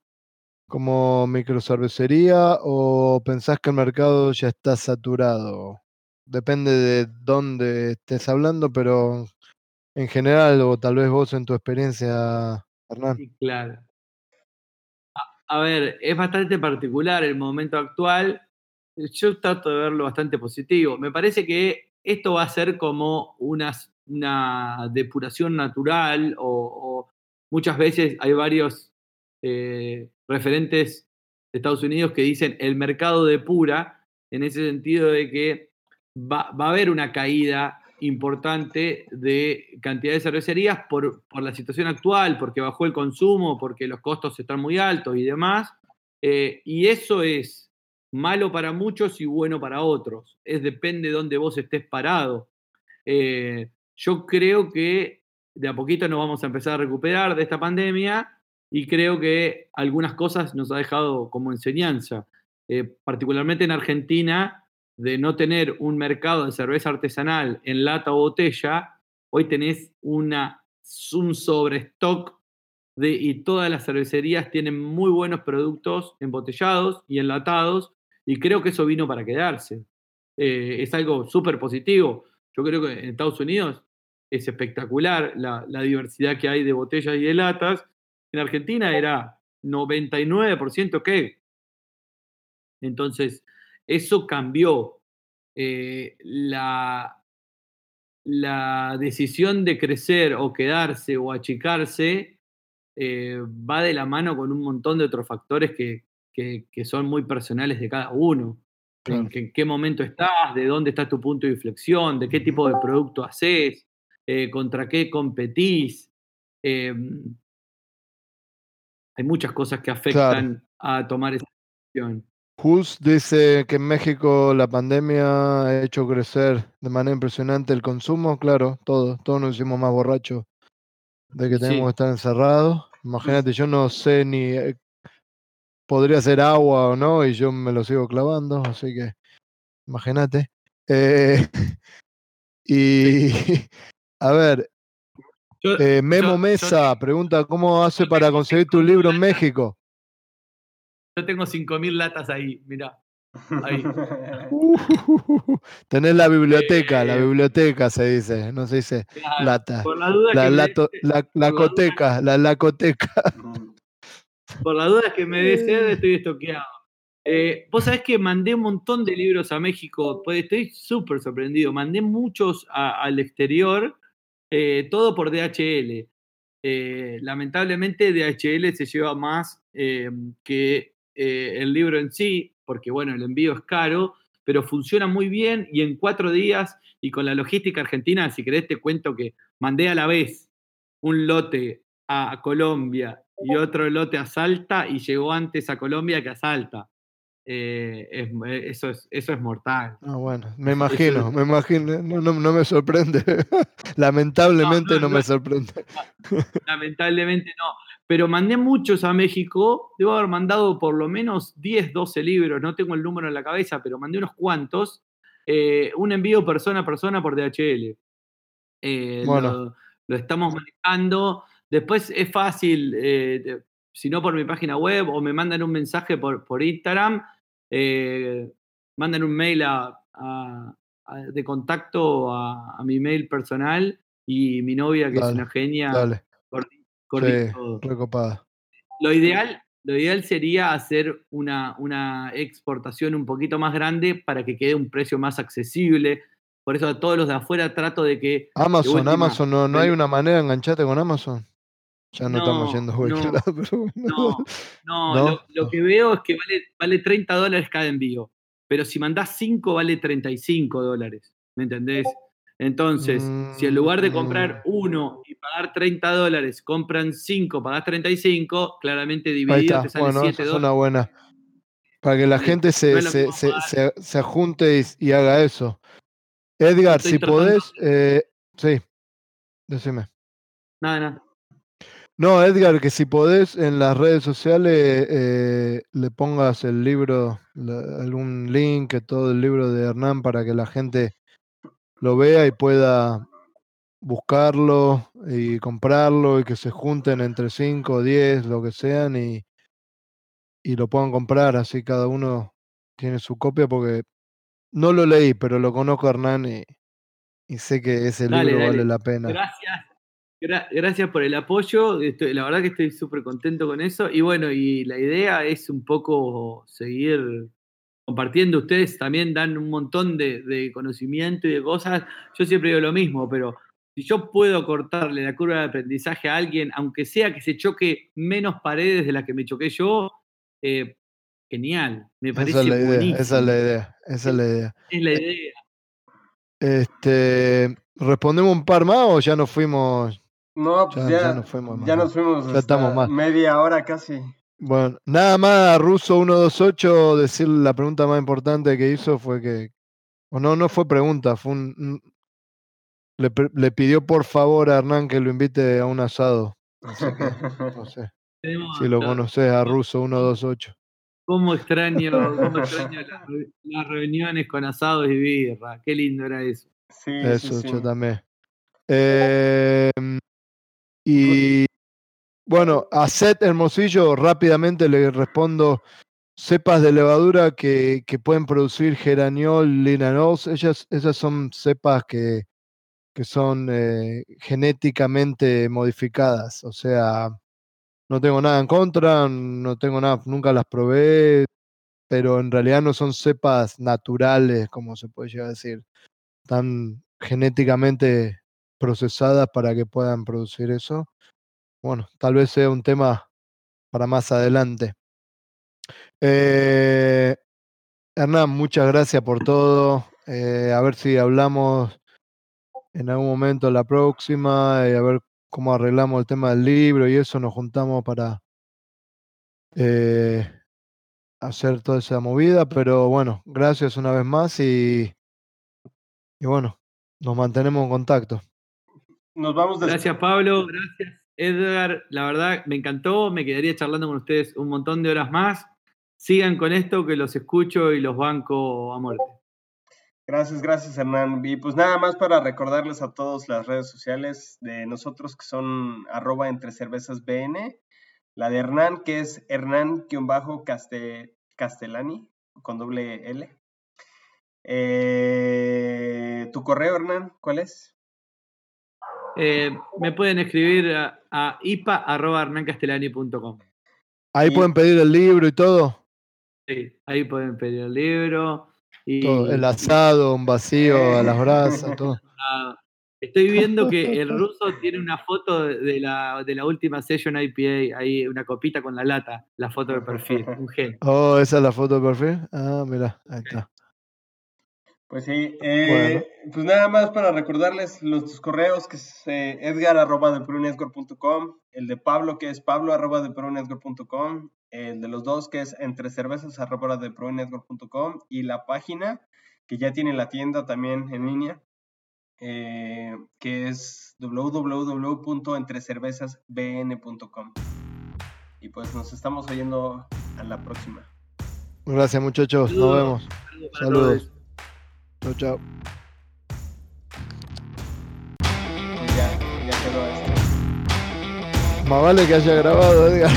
como microcervecería o pensás que el mercado ya está saturado? Depende de dónde estés hablando, pero en general, o tal vez vos en tu experiencia, Hernán. Sí, claro. A, ver, es bastante particular el momento actual. Yo trato de verlo bastante positivo. Me parece que esto va a ser como una, depuración natural o muchas veces hay varios eh, referentes de Estados Unidos que dicen el mercado depura en ese sentido de que va, va a haber una caída importante de cantidad de cervecerías por, por, la situación actual, porque bajó el consumo, porque los costos están muy altos y demás. Eh, y eso es malo para muchos y bueno para otros. Es depende de dónde vos estés parado. Eh, yo creo que de a poquito nos vamos a empezar a recuperar de esta pandemia y creo que algunas cosas nos ha dejado como enseñanza, eh, particularmente en Argentina, de no tener un mercado de cerveza artesanal en lata o botella, hoy tenés una, un sobrestock de, y todas las cervecerías tienen muy buenos productos embotellados y enlatados, y creo que eso vino para quedarse. Eh, es algo súper positivo. Yo creo que en Estados Unidos es espectacular la, la, diversidad que hay de botellas y de latas. En Argentina era 99% que. Entonces, eso cambió. Eh, la, la decisión de crecer o quedarse o achicarse eh, va de la mano con un montón de otros factores que, que, que son muy personales de cada uno. En, en, qué momento estás, de dónde está tu punto de inflexión, de qué tipo de producto haces, eh, contra qué competís. Hay muchas cosas que afectan claro. a tomar esa decisión. Hus dice que en México la pandemia ha hecho crecer de manera impresionante el consumo, claro, todos, todos nos hicimos más borrachos de que tenemos sí. que estar encerrados. Imagínate, yo no sé ni eh, podría ser agua o no, y yo me lo sigo clavando, así que imagínate. Eh, y a ver, yo, eh, Memo yo, Mesa yo, pregunta cómo hace para conseguir tu libro en México. Yo tengo 5.000 latas ahí, mira. Ahí. Uh, tenés la biblioteca, eh, la biblioteca se dice, no se dice claro, lata. Por la duda la, que lato, me, la, la por coteca, la lacoteca. Por la duda que me desee, estoy estoqueado. Eh, Vos sabés que mandé un montón de libros a México, pues estoy súper sorprendido. Mandé muchos a, al exterior, eh, todo por DHL. Eh, lamentablemente DHL se lleva más eh, que el libro en sí, porque bueno, el envío es caro, pero funciona muy bien y en cuatro días y con la logística argentina, si querés te cuento que mandé a la vez un lote a Colombia y otro lote a Salta y llegó antes a Colombia que a Salta. Eh, es, eso, es, eso es mortal. Ah, bueno, me imagino, es, me imagino, no, no, no, me sorprende. Lamentablemente no, no, me sorprende. Lamentablemente no. Pero mandé muchos a México, debo haber mandado por lo menos 10, 12 libros, no tengo el número en la cabeza, pero mandé unos cuantos. Eh, un envío persona a persona por DHL. Eh, bueno. lo, lo, estamos manejando. Después es fácil, eh, si no por mi página web o me mandan un mensaje por, por Instagram, eh, mandan un mail a, a, a, de contacto a, mi mail personal y mi novia, que dale, es una genia, dale. sí, todo. Recopada. Lo ideal, lo ideal sería hacer una, una exportación un poquito más grande para que quede un precio más accesible. Por eso a todos los de afuera trato de que... Amazon, de última, Amazon, no, no hay una manera de engancharte con Amazon. Ya no, no estamos yendo a no, lado, pero no, no, no, Lo, lo, que veo es que vale, vale 30 dólares cada envío. Pero si mandás 5 vale 35 dólares. ¿Me entendés? Entonces, mm, si en lugar de comprar uno y pagar 30 dólares, compran 5, pagás 35, claramente dividido te sale bueno, 7 dólares. Es una buena. Para que la gente se, se, se, se, se, ajunte y, y, haga eso. Edgar, si podés. Eh, sí, decime. Nada, nada. No, Edgar, que si podés en las redes sociales eh, le pongas el libro, la, algún link, todo el libro de Hernán para que la gente lo vea y pueda buscarlo y comprarlo y que se junten entre 5 o 10, lo que sean, y, y lo puedan comprar, así cada uno tiene su copia porque no lo leí, pero lo conozco a Hernán y, y sé que ese dale, libro dale. vale la pena. Gracias. Gracias por el apoyo, estoy, la verdad que estoy súper contento con eso y bueno, y la idea es un poco seguir compartiendo, ustedes también dan un montón de, de, conocimiento y de cosas, yo siempre digo lo mismo, pero si yo puedo cortarle la curva de aprendizaje a alguien, aunque sea que se choque menos paredes de las que me choqué yo, eh, genial, me parece esa es la idea, buenísimo. Esa es la idea, esa es la idea. Es la idea. Este, ¿Respondemos un par más o ya nos fuimos? No, pues ya, ya, ya nos fuimos. Más. Ya nos fuimos ya estamos más. media hora casi. Bueno, nada más Ruso 128 decir la pregunta más importante que hizo fue que, o no, no fue pregunta, fue un, le, le pidió por favor a Hernán que lo invite a un asado. Que, no sé. Si lo conoces a Russo 128. ¿Cómo extraño, cómo extraño las, re- las reuniones con asados y birra? Qué lindo era eso. Sí, Eso, sí, yo sí. también. Eh, y bueno, a Seth Hermosillo rápidamente le respondo cepas de levadura que, que pueden producir geraniol, linalols. Ellas, esas son cepas que, que son eh, genéticamente modificadas. O sea, no tengo nada en contra, no tengo nada, nunca las probé, pero en realidad no son cepas naturales, como se puede llegar a decir. Están genéticamente procesadas para que puedan producir eso. Bueno, tal vez sea un tema para más adelante. Eh, Hernán, muchas gracias por todo. Eh, a ver si hablamos en algún momento la próxima y a ver cómo arreglamos el tema del libro y eso. Nos juntamos para eh, hacer toda esa movida. Pero bueno, gracias una vez más y, y bueno, nos mantenemos en contacto. Nos vamos Gracias, Pablo. Gracias, Edgar. La verdad, me encantó. Me quedaría charlando con ustedes un montón de horas más. Sigan con esto, que los escucho y los banco a muerte. Gracias, gracias Hernán. Y pues nada más para recordarles a todos las redes sociales de nosotros que son arroba entre cervezas BN. La de Hernán que es Hernán-Castellani con doble L. Eh, ¿Tu correo Hernán cuál es? Eh, me pueden escribir a, a. Ahí Y- pueden pedir el libro y todo. Sí, ahí pueden pedir el libro. Y, todo el asado, un vacío a las brasas, todo. Estoy viendo que el ruso tiene una foto de la, de la última session IPA, ahí una copita con la lata, la foto de perfil, un genio. Oh, esa es la foto de perfil. Ah, mira, ahí está. Pues sí, eh, pues nada más para recordarles los tus correos, que es eh, edgar arroba de perunetwork.com, el de Pablo que es pablo arroba de perunetwork.com, el de los dos que es entre cervezas arroba de perunetwork.com y la página que ya tiene la tienda también en línea, eh, que es www.entrecervezasbn.com. Y pues nos estamos oyendo a la próxima. Gracias, muchachos. Nos vemos. Saludos. Chao, chao. Ya, ya quedó esto. Más vale que haya grabado, Edgar.